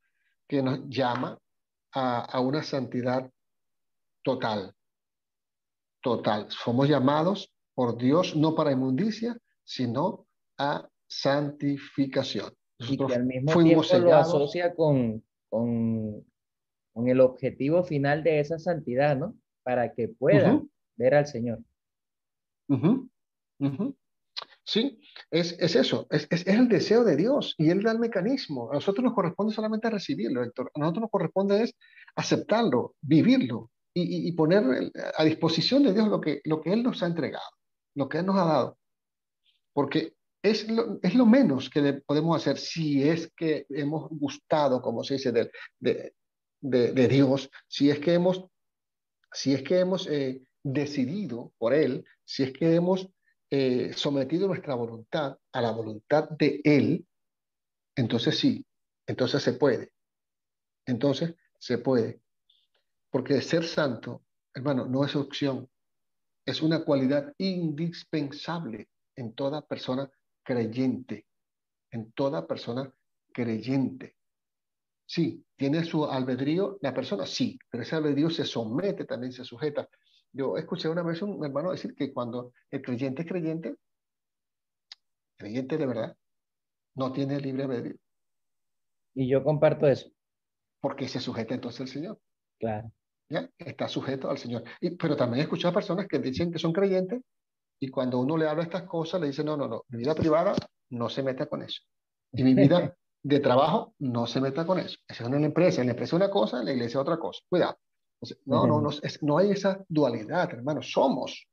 que nos llama a, a una santidad total. Total. Somos llamados por Dios no para inmundicia, sino a santificación. y que al mismo tiempo lo asocia con, con, con, el objetivo final de esa santidad, ¿no? Para que puedan ver al Señor. Uh Sí, es, es eso, es, es, el deseo de Dios y Él da el mecanismo. A nosotros nos corresponde solamente recibirlo, Héctor. A nosotros nos corresponde es aceptarlo, vivirlo y, poner a disposición de Dios lo que, lo que Él nos ha entregado, lo que Él nos ha dado. Porque es lo, es lo menos que podemos hacer si es que hemos gustado, como se dice, de, de, de, Dios, si es que hemos, si es que hemos eh, decidido por Él, si es que hemos eh, sometido nuestra voluntad a la voluntad de Él, entonces sí, entonces se puede. Entonces se puede. Porque ser santo hermano, no es opción, es una cualidad indispensable en toda persona creyente, en toda persona creyente. Sí, tiene su albedrío la persona, sí, pero ese albedrío se somete, también se sujeta. Yo escuché una vez un hermano decir que cuando el creyente es creyente, creyente de verdad, no tiene libre albedrío. Y yo comparto eso. Porque se sujeta entonces al Señor. Claro. ¿Ya? Está sujeto al Señor. Y, pero también he escuchado personas que dicen que son creyentes y cuando uno le habla estas cosas le dicen, no, no, no, mi vida privada no se meta con eso. Y mi vida [LAUGHS] de trabajo no se meta con eso. Eso es una empresa. En la empresa una cosa, en la iglesia otra cosa. Cuidado. no, no, no, no hay esa dualidad, hermano. Somos.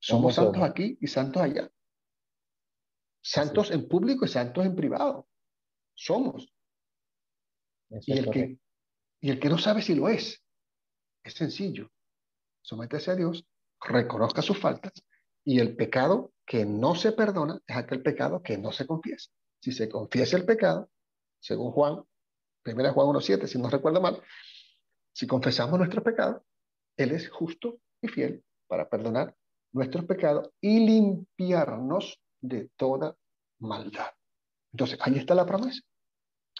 Somos santos aquí y santos allá. Santos en público y santos en privado. Somos. y el, que, y el que no sabe si lo es, es sencillo. Sométese a Dios, reconozca sus faltas y el pecado que no se perdona es aquel pecado que no se confiesa. Si se confiesa el pecado, según Juan, 1 Juan 1.7, si no recuerdo mal, si confesamos nuestros pecados, Él es justo y fiel para perdonar nuestros pecados y limpiarnos de toda maldad. Entonces, ahí está la promesa.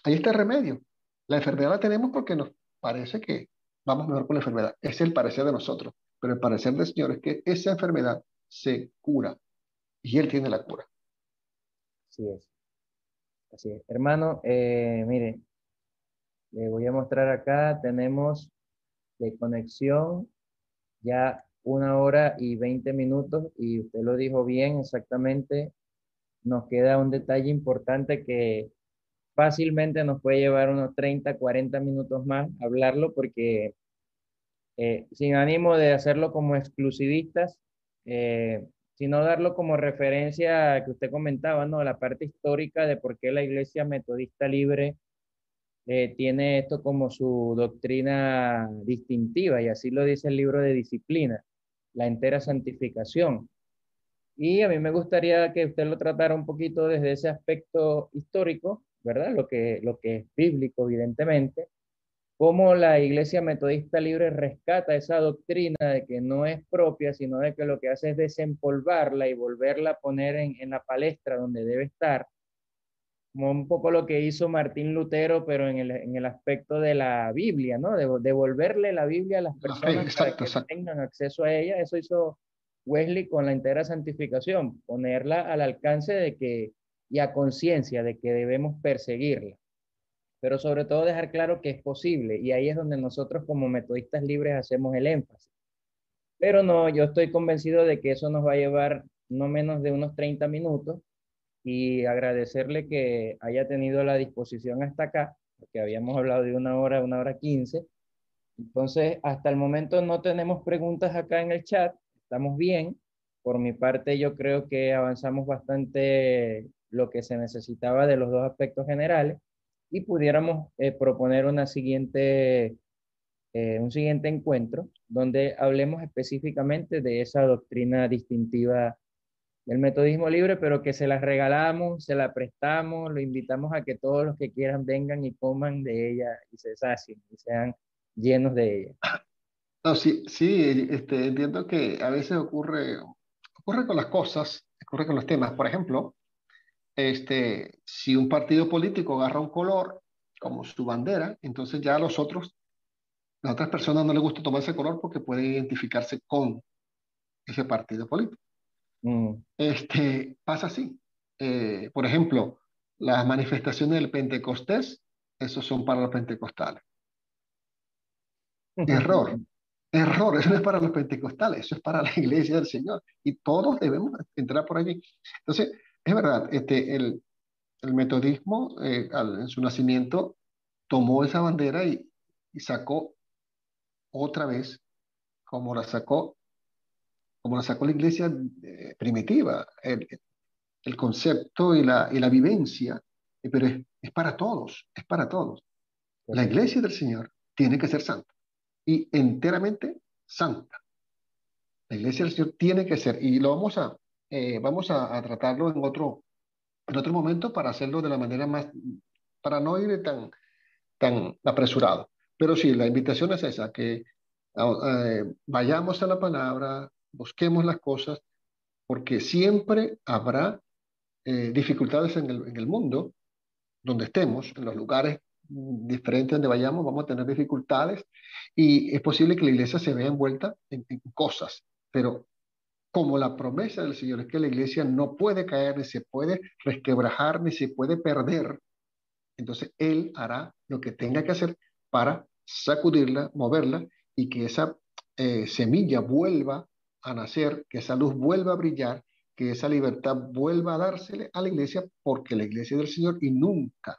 Ahí está el remedio. La enfermedad la tenemos porque nos parece que vamos mejor con la enfermedad. Es el parecer de nosotros. Pero el parecer del Señor es que esa enfermedad se cura. Y Él tiene la cura. Así es. Así es. Hermano, eh, mire, le voy a mostrar acá, tenemos de conexión ya una hora y veinte minutos y usted lo dijo bien exactamente. Nos queda un detalle importante que fácilmente nos puede llevar unos 30, 40 minutos más hablarlo porque eh, sin ánimo de hacerlo como exclusivistas, eh, sino darlo como referencia que usted comentaba, ¿no? La parte histórica de por qué la Iglesia Metodista Libre eh, tiene esto como su doctrina distintiva, y así lo dice el libro de disciplina, la entera santificación. Y a mí me gustaría que usted lo tratara un poquito desde ese aspecto histórico, ¿verdad? Lo que, lo que es bíblico, evidentemente, cómo la Iglesia Metodista Libre rescata esa doctrina de que no es propia, sino de que lo que hace es desempolvarla y volverla a poner en, en la palestra donde debe estar, como un poco lo que hizo Martín Lutero, pero en el, en el aspecto de la Biblia, ¿no? De devolverle la Biblia a las personas para que tengan acceso a ella. Eso hizo Wesley con la entera santificación, ponerla al alcance de que y a conciencia de que debemos perseguirla pero sobre todo dejar claro que es posible y ahí es donde nosotros como metodistas libres hacemos el énfasis. Pero no, yo estoy convencido de que eso nos va a llevar no menos de unos 30 minutos y agradecerle que haya tenido la disposición hasta acá, porque habíamos hablado de una hora, una hora quince. Entonces, hasta el momento no tenemos preguntas acá en el chat, estamos bien. Por mi parte, yo creo que avanzamos bastante lo que se necesitaba de los dos aspectos generales y pudiéramos eh, proponer una siguiente, eh, un siguiente encuentro donde hablemos específicamente de esa doctrina distintiva del metodismo libre, pero que se la regalamos, se la prestamos, lo invitamos a que todos los que quieran vengan y coman de ella y se sacien y sean llenos de ella. No, sí, sí, este, entiendo que a veces ocurre, ocurre con las cosas, ocurre con los temas. Por ejemplo, este, si un partido político agarra un color como su bandera, entonces ya a los otros, las otras personas no les gusta tomar ese color porque pueden identificarse con ese partido político. Mm. Este, pasa así. Eh, por ejemplo, las manifestaciones del Pentecostés, esos son para los pentecostales. Error. Error, eso no es para los pentecostales, eso es para la iglesia del Señor. Y todos debemos entrar por allí. Entonces, es verdad, este, el, el metodismo eh, en su nacimiento tomó esa bandera y, y, sacó otra vez, como la sacó, como la sacó la iglesia eh, primitiva, el, el, concepto y la, y la vivencia, eh, pero es, es, para todos, es para todos. La iglesia del Señor tiene que ser santa y enteramente santa. La iglesia del Señor tiene que ser, y lo vamos a, eh, vamos a, tratarlo en otro, en otro momento para hacerlo de la manera más, para no ir tan, tan apresurado. Pero sí, la invitación es esa, que eh, vayamos a la palabra, busquemos las cosas, porque siempre habrá eh, dificultades en el, en el mundo, donde estemos, en los lugares diferentes donde vayamos, vamos a tener dificultades y es posible que la iglesia se vea envuelta en, en, cosas, pero como la promesa del Señor es que la iglesia no puede caer, ni se puede resquebrajar, ni se puede perder, entonces Él hará lo que tenga que hacer para sacudirla, moverla y que esa eh, semilla vuelva a nacer, que esa luz vuelva a brillar, que esa libertad vuelva a dársele a la iglesia, porque la iglesia del Señor y nunca,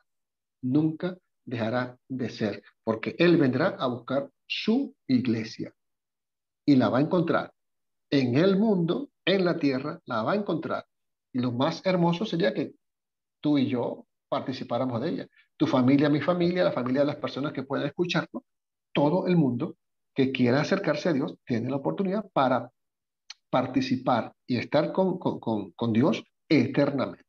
nunca dejará de ser, porque Él vendrá a buscar su iglesia y la va a encontrar en el mundo, en la tierra, la va a encontrar. Y lo más hermoso sería que tú y yo participáramos de ella. Tu familia, mi familia, la familia de las personas que puedan escucharlo, todo el mundo que quiera acercarse a Dios tiene la oportunidad para participar y estar con, con, con, Dios eternamente.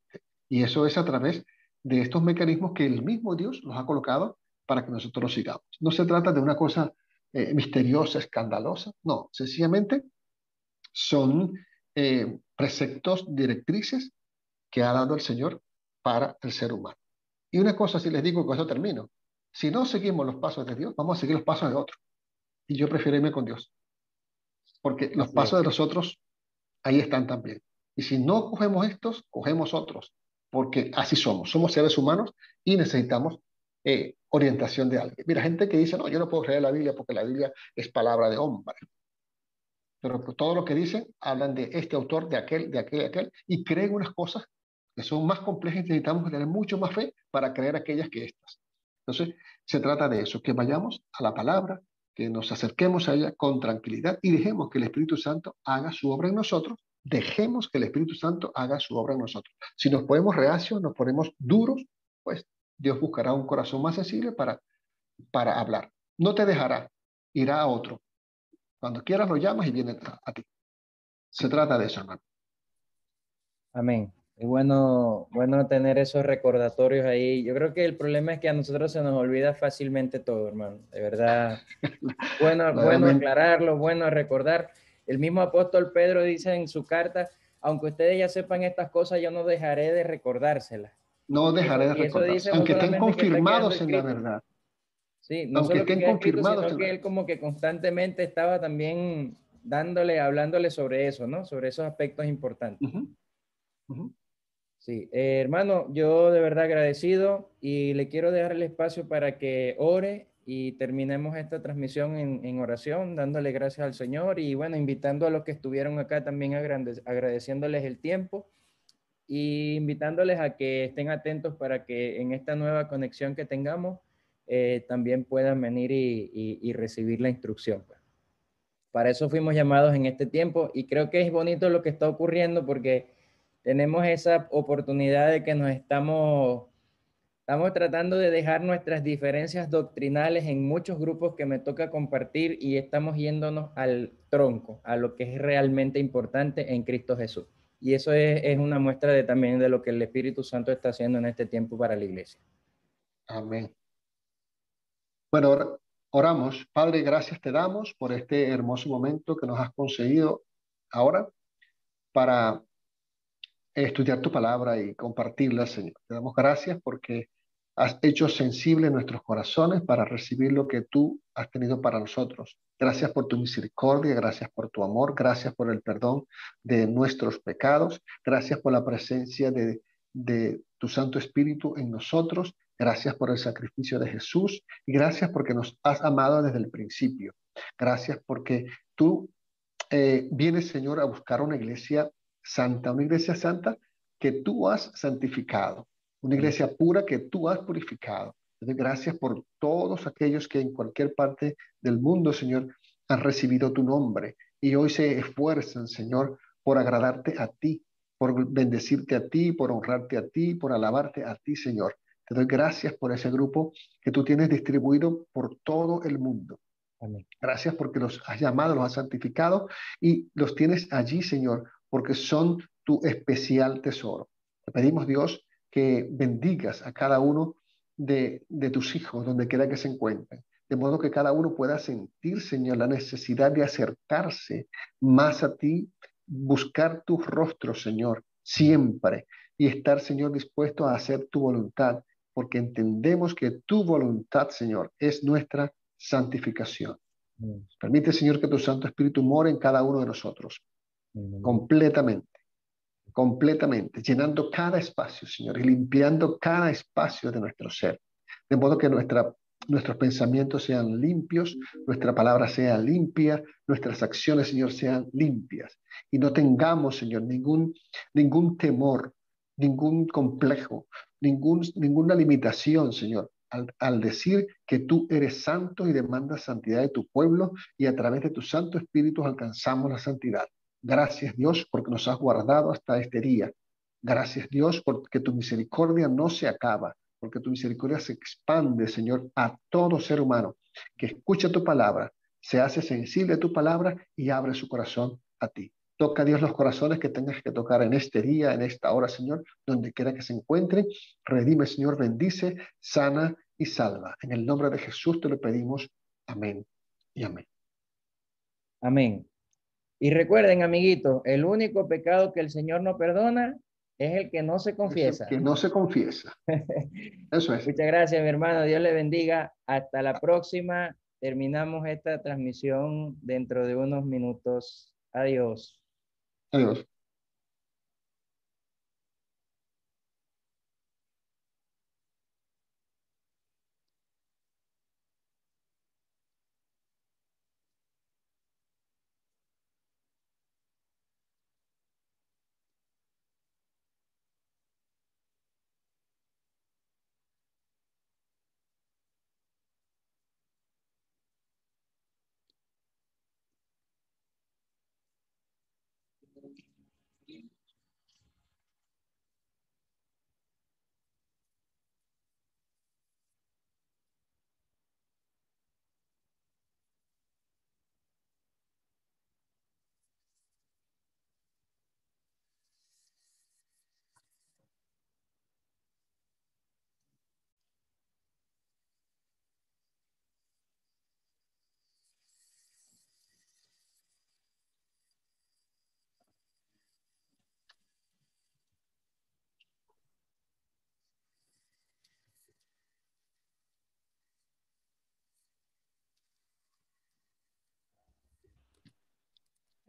Y eso es a través de estos mecanismos que el mismo Dios nos ha colocado para que nosotros sigamos. No se trata de una cosa eh, misteriosa, escandalosa, no, sencillamente son eh, preceptos, directrices que ha dado el Señor para el ser humano. Y una cosa, si les digo, con eso termino, si no seguimos los pasos de Dios, vamos a seguir los pasos de otro y yo prefiero irme con Dios. Porque los pasos de los otros ahí están también. Y si no cogemos estos, cogemos otros, porque así somos. Somos seres humanos y necesitamos eh, orientación de alguien. Mira, gente que dice, no, yo no puedo creer la Biblia porque la Biblia es palabra de hombre. Pero todo lo que dicen hablan de este autor, de aquel, de aquel, de aquel, y creen unas cosas que son más complejas y necesitamos tener mucho más fe para creer aquellas que estas. Entonces, se trata de eso, que vayamos a la palabra, que nos acerquemos a ella con tranquilidad y dejemos que el Espíritu Santo haga su obra en nosotros, dejemos que el Espíritu Santo haga su obra en nosotros. Si nos ponemos reacios, nos ponemos duros, pues Dios buscará un corazón más sensible para, para hablar. No te dejará, irá a otro. Cuando quieras lo llamas y viene a, ti. Se trata de eso, hermano. Amén. Es bueno, bueno tener esos recordatorios ahí. Yo creo que el problema es que a nosotros se nos olvida fácilmente todo, hermano. De verdad. [LAUGHS] Bueno, bueno aclararlo, bueno recordar. El mismo apóstol Pedro dice en su carta, aunque ustedes ya sepan estas cosas, yo no dejaré de recordárselas. No dejaré de recordarlas, aunque estén confirmados en la verdad. Sí, no aunque estén confirmados. sino que él como que constantemente estaba también dándole, hablándole sobre eso, ¿no? Sobre esos aspectos importantes. Sí, eh, hermano, yo de verdad agradecido y le quiero dejar el espacio para que ore y terminemos esta transmisión en, oración, dándole gracias al Señor y bueno, invitando a los que estuvieron acá también agradeciéndoles el tiempo y invitándoles a que estén atentos para que en esta nueva conexión que tengamos eh, también puedan venir y, recibir la instrucción. Pues. Para eso fuimos llamados en este tiempo y creo que es bonito lo que está ocurriendo porque tenemos esa oportunidad de que nos estamos, estamos tratando de dejar nuestras diferencias doctrinales en muchos grupos que me toca compartir y estamos yéndonos al tronco, a lo que es realmente importante en Cristo Jesús. Y eso es, es una muestra de, también de lo que el Espíritu Santo está haciendo en este tiempo para la iglesia. Amén. Bueno, oramos. Padre, gracias te damos por este hermoso momento que nos has conseguido ahora para estudiar tu palabra y compartirla, Señor. Te damos gracias porque has hecho sensible nuestros corazones para recibir lo que tú has tenido para nosotros. Gracias por tu misericordia, gracias por tu amor, gracias por el perdón de nuestros pecados, gracias por la presencia de, tu Santo Espíritu en nosotros, gracias por el sacrificio de Jesús y gracias porque nos has amado desde el principio. Gracias porque tú eh, vienes, Señor, a buscar una iglesia santa, una iglesia santa que tú has santificado, una iglesia pura que tú has purificado. Gracias por todos aquellos que en cualquier parte del mundo, Señor, han recibido tu nombre y hoy se esfuerzan, Señor, por agradarte a ti, por bendecirte a ti, por honrarte a ti, por alabarte a ti, Señor. Te doy gracias por ese grupo que tú tienes distribuido por todo el mundo. Gracias porque los has llamado, los has santificado y los tienes allí, Señor, porque son tu especial tesoro. Te pedimos, Dios, que bendigas a cada uno de, tus hijos, donde quiera que se encuentren. de modo que cada uno pueda sentir, Señor, la necesidad de acercarse más a ti, buscar tus rostros, Señor, siempre, y estar, Señor, dispuesto a hacer tu voluntad, porque entendemos que tu voluntad, Señor, es nuestra santificación. Permite, Señor, que tu Santo Espíritu more en cada uno de nosotros, completamente, completamente, llenando cada espacio, Señor, y limpiando cada espacio de nuestro ser, de modo que nuestra nuestros pensamientos sean limpios, nuestra palabra sea limpia, nuestras acciones, Señor, sean limpias. Y no tengamos, Señor, ningún, ningún temor, ningún complejo, ningún, ninguna limitación, Señor, al, al, decir que tú eres santo y demandas santidad de tu pueblo y a través de tu Santo Espíritu alcanzamos la santidad. Gracias Dios porque nos has guardado hasta este día. Gracias Dios porque tu misericordia no se acaba porque tu misericordia se expande, Señor, a todo ser humano que escucha tu palabra, se hace sensible a tu palabra y abre su corazón a ti. Toca, Dios, los corazones que tengas que tocar en este día, en esta hora, Señor, donde quiera que se encuentren. Redime, Señor, bendice, sana y salva. En el nombre de Jesús te lo pedimos. Amén y amén. Amén. Y recuerden, amiguitos, el único pecado que el Señor no perdona es el que no se confiesa. que no se confiesa. [LAUGHS] Eso es. Muchas gracias, mi hermano. Dios le bendiga. Hasta la próxima. Terminamos esta transmisión dentro de unos minutos. Adiós. Adiós.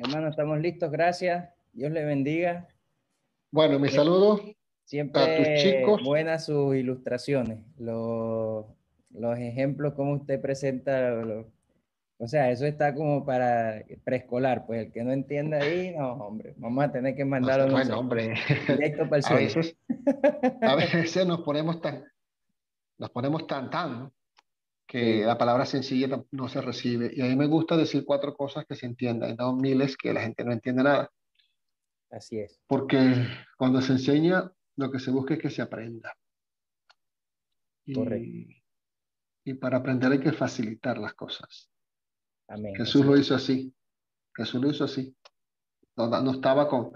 Hermano, estamos listos, gracias. Dios le bendiga. Bueno, mi saludo Siempre a tus chicos. Buenas sus ilustraciones, los, los ejemplos, como usted presenta. o sea, eso está como para preescolar, pues el que no entienda ahí, no, hombre, vamos a tener que mandarlo no, bueno, hombre. directo [LAUGHS] para el a veces, a veces nos ponemos tan, nos ponemos tan, tan, ¿no? Que la palabra sencilla no se recibe. Y a mí me gusta decir cuatro cosas que se entiendan, y no miles que la gente no entiende nada. Así es. Porque cuando se enseña, lo que se busca es que se aprenda. Y, y para aprender hay que facilitar las cosas. Amén. Jesús lo hizo así. Jesús lo hizo así. No, no estaba con,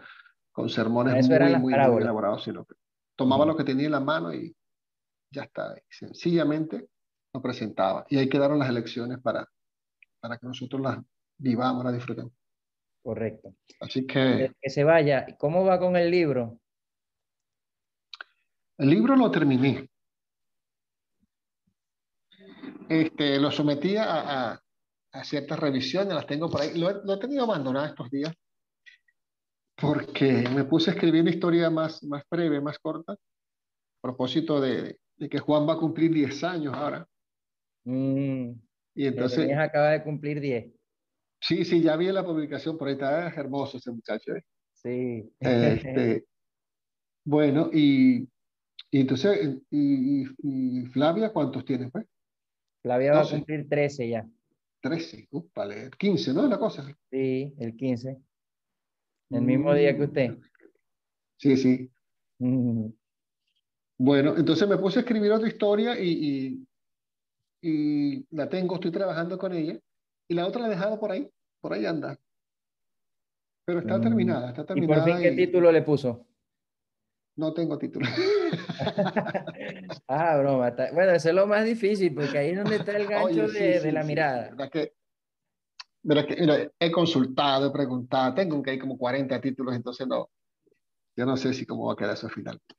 con sermones muy, muy, muy, elaborados, sino que tomaba lo que tenía en la mano y ya está. sencillamente lo presentaba. Y ahí quedaron las elecciones para, para que nosotros las vivamos, las disfrutemos. Correcto. Así que... Que se vaya. ¿Cómo va con el libro? El libro lo terminé. Este, lo sometí a, a, a ciertas revisiones, las tengo por ahí. Lo, lo, he tenido abandonado estos días porque me puse a escribir una historia más, más breve, más corta, a propósito de, de que Juan va a cumplir 10 años ahora. Mm, y entonces... acaba de cumplir 10. Sí, sí, ya vi la publicación, por ahí está hermoso ese muchacho. ¿eh? Sí. Este, [LAUGHS] bueno, y, y entonces, y, y, Flavia cuántos tienes, pues? Flavia va a cumplir 13 ya. 13, uh, vale, 15, ¿no? La cosa. Sí, el 15. El mismo día que usted. Sí, sí. Mm. Bueno, entonces me puse a escribir otra historia y, y la tengo, estoy trabajando con ella, y la otra la he dejado por ahí, por ahí anda. Pero está mm. terminada, está terminada. ¿Y por fin qué título le puso? no tengo título. [LAUGHS] ah, broma. Bueno, eso es lo más difícil, porque ahí es donde está el gancho de, la mirada. Verdad que, que he consultado, he preguntado, tengo que hay como 40 títulos, entonces no, yo no sé si cómo va a quedar eso finalmente.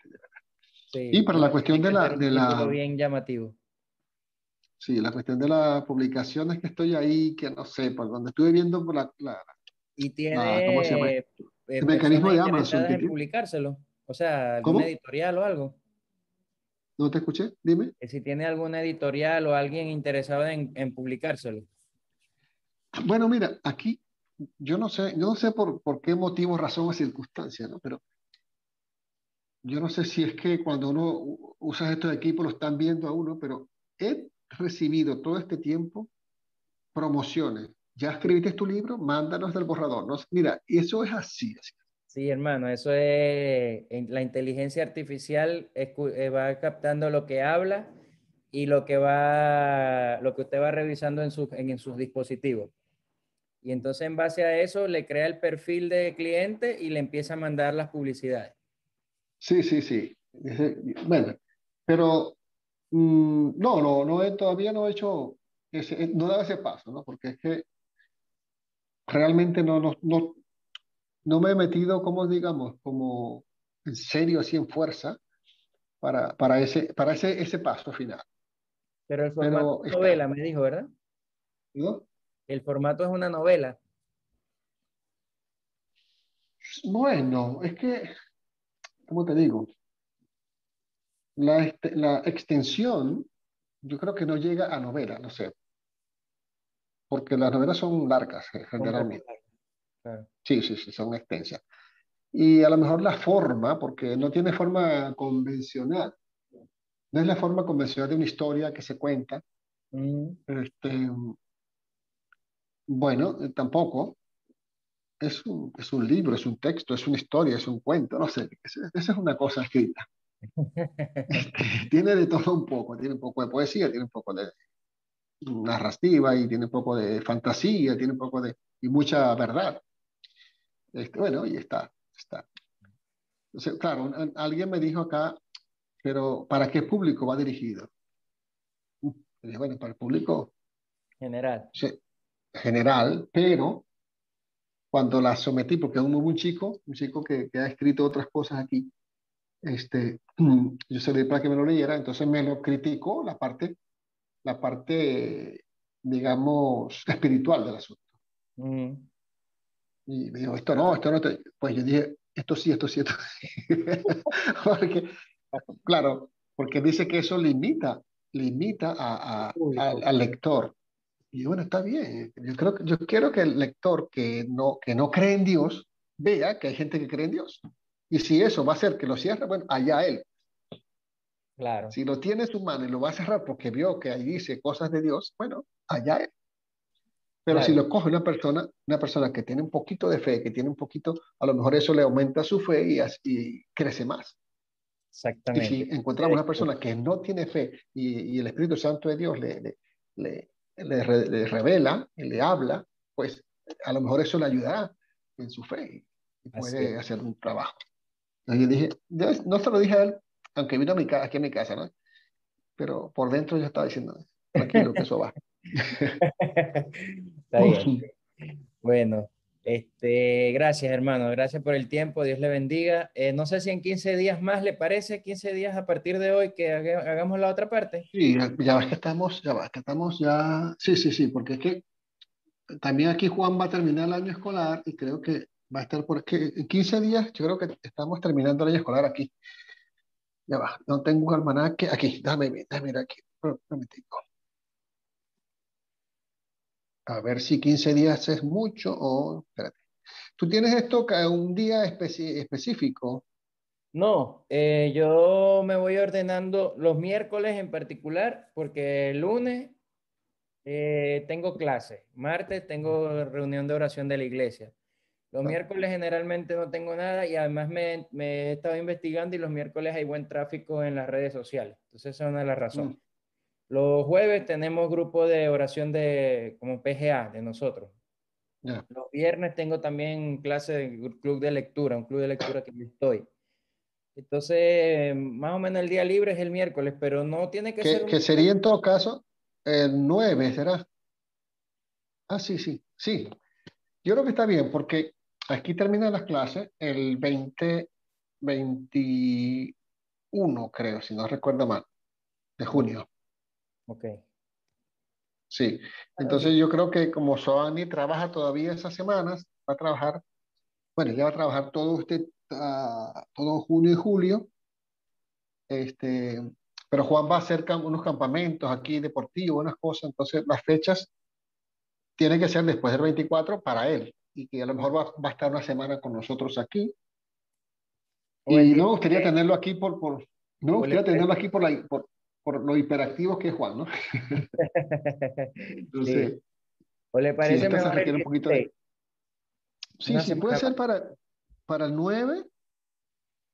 Sí, y para la cuestión de la, de la... Bien llamativo. Sí, la cuestión de las publicaciones que estoy ahí, que no sé, por donde estuve viendo por la... y tiene... ¿Cómo se llama? Eh, el mecanismo de Amazon. En publicárselo. O sea, alguna editorial o algo. No te escuché, dime. si tiene alguna editorial o alguien interesado en, publicárselo. Bueno, mira, aquí yo no sé, yo no sé por, por qué motivo, razón o circunstancia, ¿no? Pero yo no sé si es que cuando uno usa estos equipos lo están viendo a uno, pero he recibido todo este tiempo promociones. Ya escribiste tu libro, mándanos del borrador. ¿no? Mira, eso es así, así. Sí, hermano, eso es, la inteligencia artificial eh, va captando lo que habla y lo que va, lo que usted va revisando en, en, sus dispositivos. Y entonces en base a eso le crea el perfil de cliente y le empieza a mandar las publicidades. Sí, sí, sí. Bueno, pero mm, no, no, no he, todavía no he hecho, ese, no dado ese paso, ¿no? Porque es que realmente no, no, no, no me he metido, como digamos, como en serio, así en fuerza, para, para, ese, para ese, ese paso final. Pero el formato es novela, me dijo, ¿verdad? ¿No? El formato es una novela. Bueno, es que, ¿cómo te digo? La, este, la extensión, yo creo que no llega a novela, no sé. Porque las novelas son largas, generalmente. Sí, sí, sí, son extensas. Y a lo mejor la forma, porque no tiene forma convencional. No es la forma convencional de una historia que se cuenta. Mm. Este, bueno, eh, tampoco. Es un, es un libro, es un texto, es una historia, es un cuento, no sé. Esa es una cosa escrita. Este, [LAUGHS] tiene de todo un poco, tiene un poco de poesía, tiene un poco de narrativa y tiene un poco de fantasía, tiene un poco de y mucha verdad. Este, bueno, y está, está. claro, alguien me dijo acá, pero ¿para qué público va dirigido? bueno, para el público general. general, pero cuando la sometí, porque hubo un chico, un chico que, ha escrito otras cosas aquí, este, [CLEARS THROAT] yo se di para que me lo leyera, entonces me lo criticó la parte, la parte, digamos, [LAUGHS] espiritual del asunto. Mm. Y me dijo, esto no, esto no te... Pues yo dije, esto sí, esto sí, esto [LAUGHS] porque, claro, porque dice que eso limita, limita a, al lector. Y bueno, está bien. Yo, creo, yo quiero que el lector que no, que no cree en Dios vea que hay gente que cree en Dios. Y si eso va a hacer que lo cierre, bueno, allá él. Claro. Si lo tiene en su mano y lo va a cerrar porque vio que ahí dice cosas de Dios, bueno, allá él. Pero si lo coge una persona, una persona que tiene un poquito de fe, que tiene un poquito, a lo mejor eso le aumenta su fe y, y crece más. Exactamente. Y si encontramos una persona que no tiene fe y, y el Espíritu Santo de Dios le, le, le, le, revela y le habla, pues a lo mejor eso le ayudará en su fe y puede hacer un trabajo. Yo dije, no se lo dije a él, aunque vino a mi, aquí a mi casa, ¿no? Pero por dentro yo estaba diciendo, tranquilo, que eso va. [LAUGHS] Está bien. Bueno, este, gracias hermano, gracias por el tiempo, Dios le bendiga. Eh, no sé si en 15 días más le parece, 15 días a partir de hoy que hagamos la otra parte. Sí, ya va que estamos, ya va que estamos ya, sí, sí, sí, porque es que también aquí Juan va a terminar el año escolar y creo que va a estar porque en 15 días yo creo que estamos terminando el año escolar aquí. Ya va, no tengo un almanaque aquí, déjame, déjame mirar aquí, un a ver si 15 días es mucho o... Espérate. ¿Tú tienes esto un día específico? No, eh, yo me voy ordenando los miércoles en particular, porque el lunes eh, tengo clase, martes tengo reunión de oración de la iglesia. Los ah. miércoles generalmente no tengo nada y además me, he estado investigando y los miércoles hay buen tráfico en las redes sociales. Entonces esa es una de las razones. Mm. Los jueves tenemos grupo de oración de como PGA de nosotros. Los viernes tengo también clase de club de lectura, un club de lectura que yo estoy. Entonces, más o menos el día libre es el miércoles, pero no tiene que, ser... Que sería en todo caso el 9, ¿será? Ah, sí, sí, sí. Yo creo que está bien porque aquí terminan las clases el 20, 21, creo, si no recuerdo mal, de junio. Ok. Sí, entonces yo creo que como Soani trabaja todavía esas semanas, va a trabajar, bueno, ya va a trabajar todo usted, uh, todo junio y julio, este, pero Juan va a hacer unos campamentos aquí deportivos, unas cosas, entonces las fechas tienen que ser después del 24 para él, y que a lo mejor va, va a estar una semana con nosotros aquí. Y no me gustaría tenerlo aquí por, por no me gustaría tenerlo aquí por, la, por, por lo hiperactivo que es Juan, ¿no? [LAUGHS] Entonces, ¿O le parece mejor un poquito de... Sí, sí, puede ser para, para el 9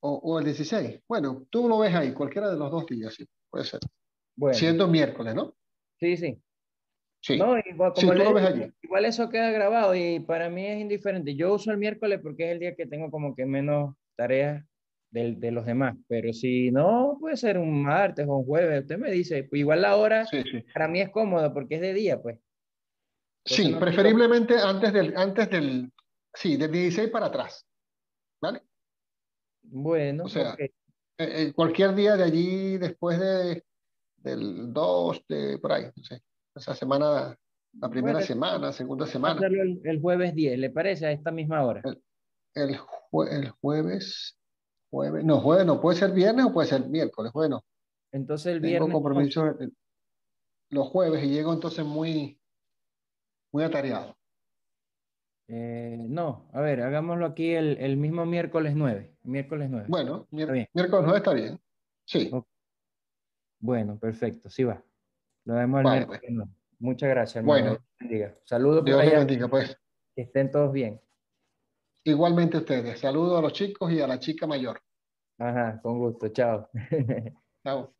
o, o, el 16. Bueno, tú lo ves ahí, cualquiera de los dos días, sí, puede ser. Bueno. Siendo miércoles, ¿no? Sí, sí. Sí. No, igual, como lo ves allí. igual eso queda grabado y para mí es indiferente. Yo uso el miércoles porque es el día que tengo como que menos tareas de, de, los demás. Pero si no, puede ser un martes o un jueves. Usted me dice, pues igual la hora para mí es cómoda porque es de día, pues. sí, preferiblemente antes del, antes del, sí, del 16 para atrás. ¿Vale? Bueno, o sea, eh, eh, cualquier día de allí después de, del 2, de por ahí, no sé, esa semana, la primera semana, segunda semana. El, el, jueves 10, ¿le parece? A esta misma hora. El, el, el jueves, Jueves, no, jueves no, puede ser viernes o puede ser miércoles, bueno. Entonces el viernes. Tengo compromiso los jueves y llego entonces muy, muy atareado. Eh, no, a ver, hagámoslo aquí el, el, mismo miércoles 9. Miércoles 9. Bueno, miércoles 9 está bien. Sí. Bueno, perfecto, sí va. Lo vemos el vale, pues. Muchas gracias, hermano. Bueno. Saludos. Dios les bendiga, pues. Que estén todos bien. Igualmente ustedes. Saludos a los chicos y a la chica mayor. Ajá, con gusto. Chao. [LAUGHS] Chao.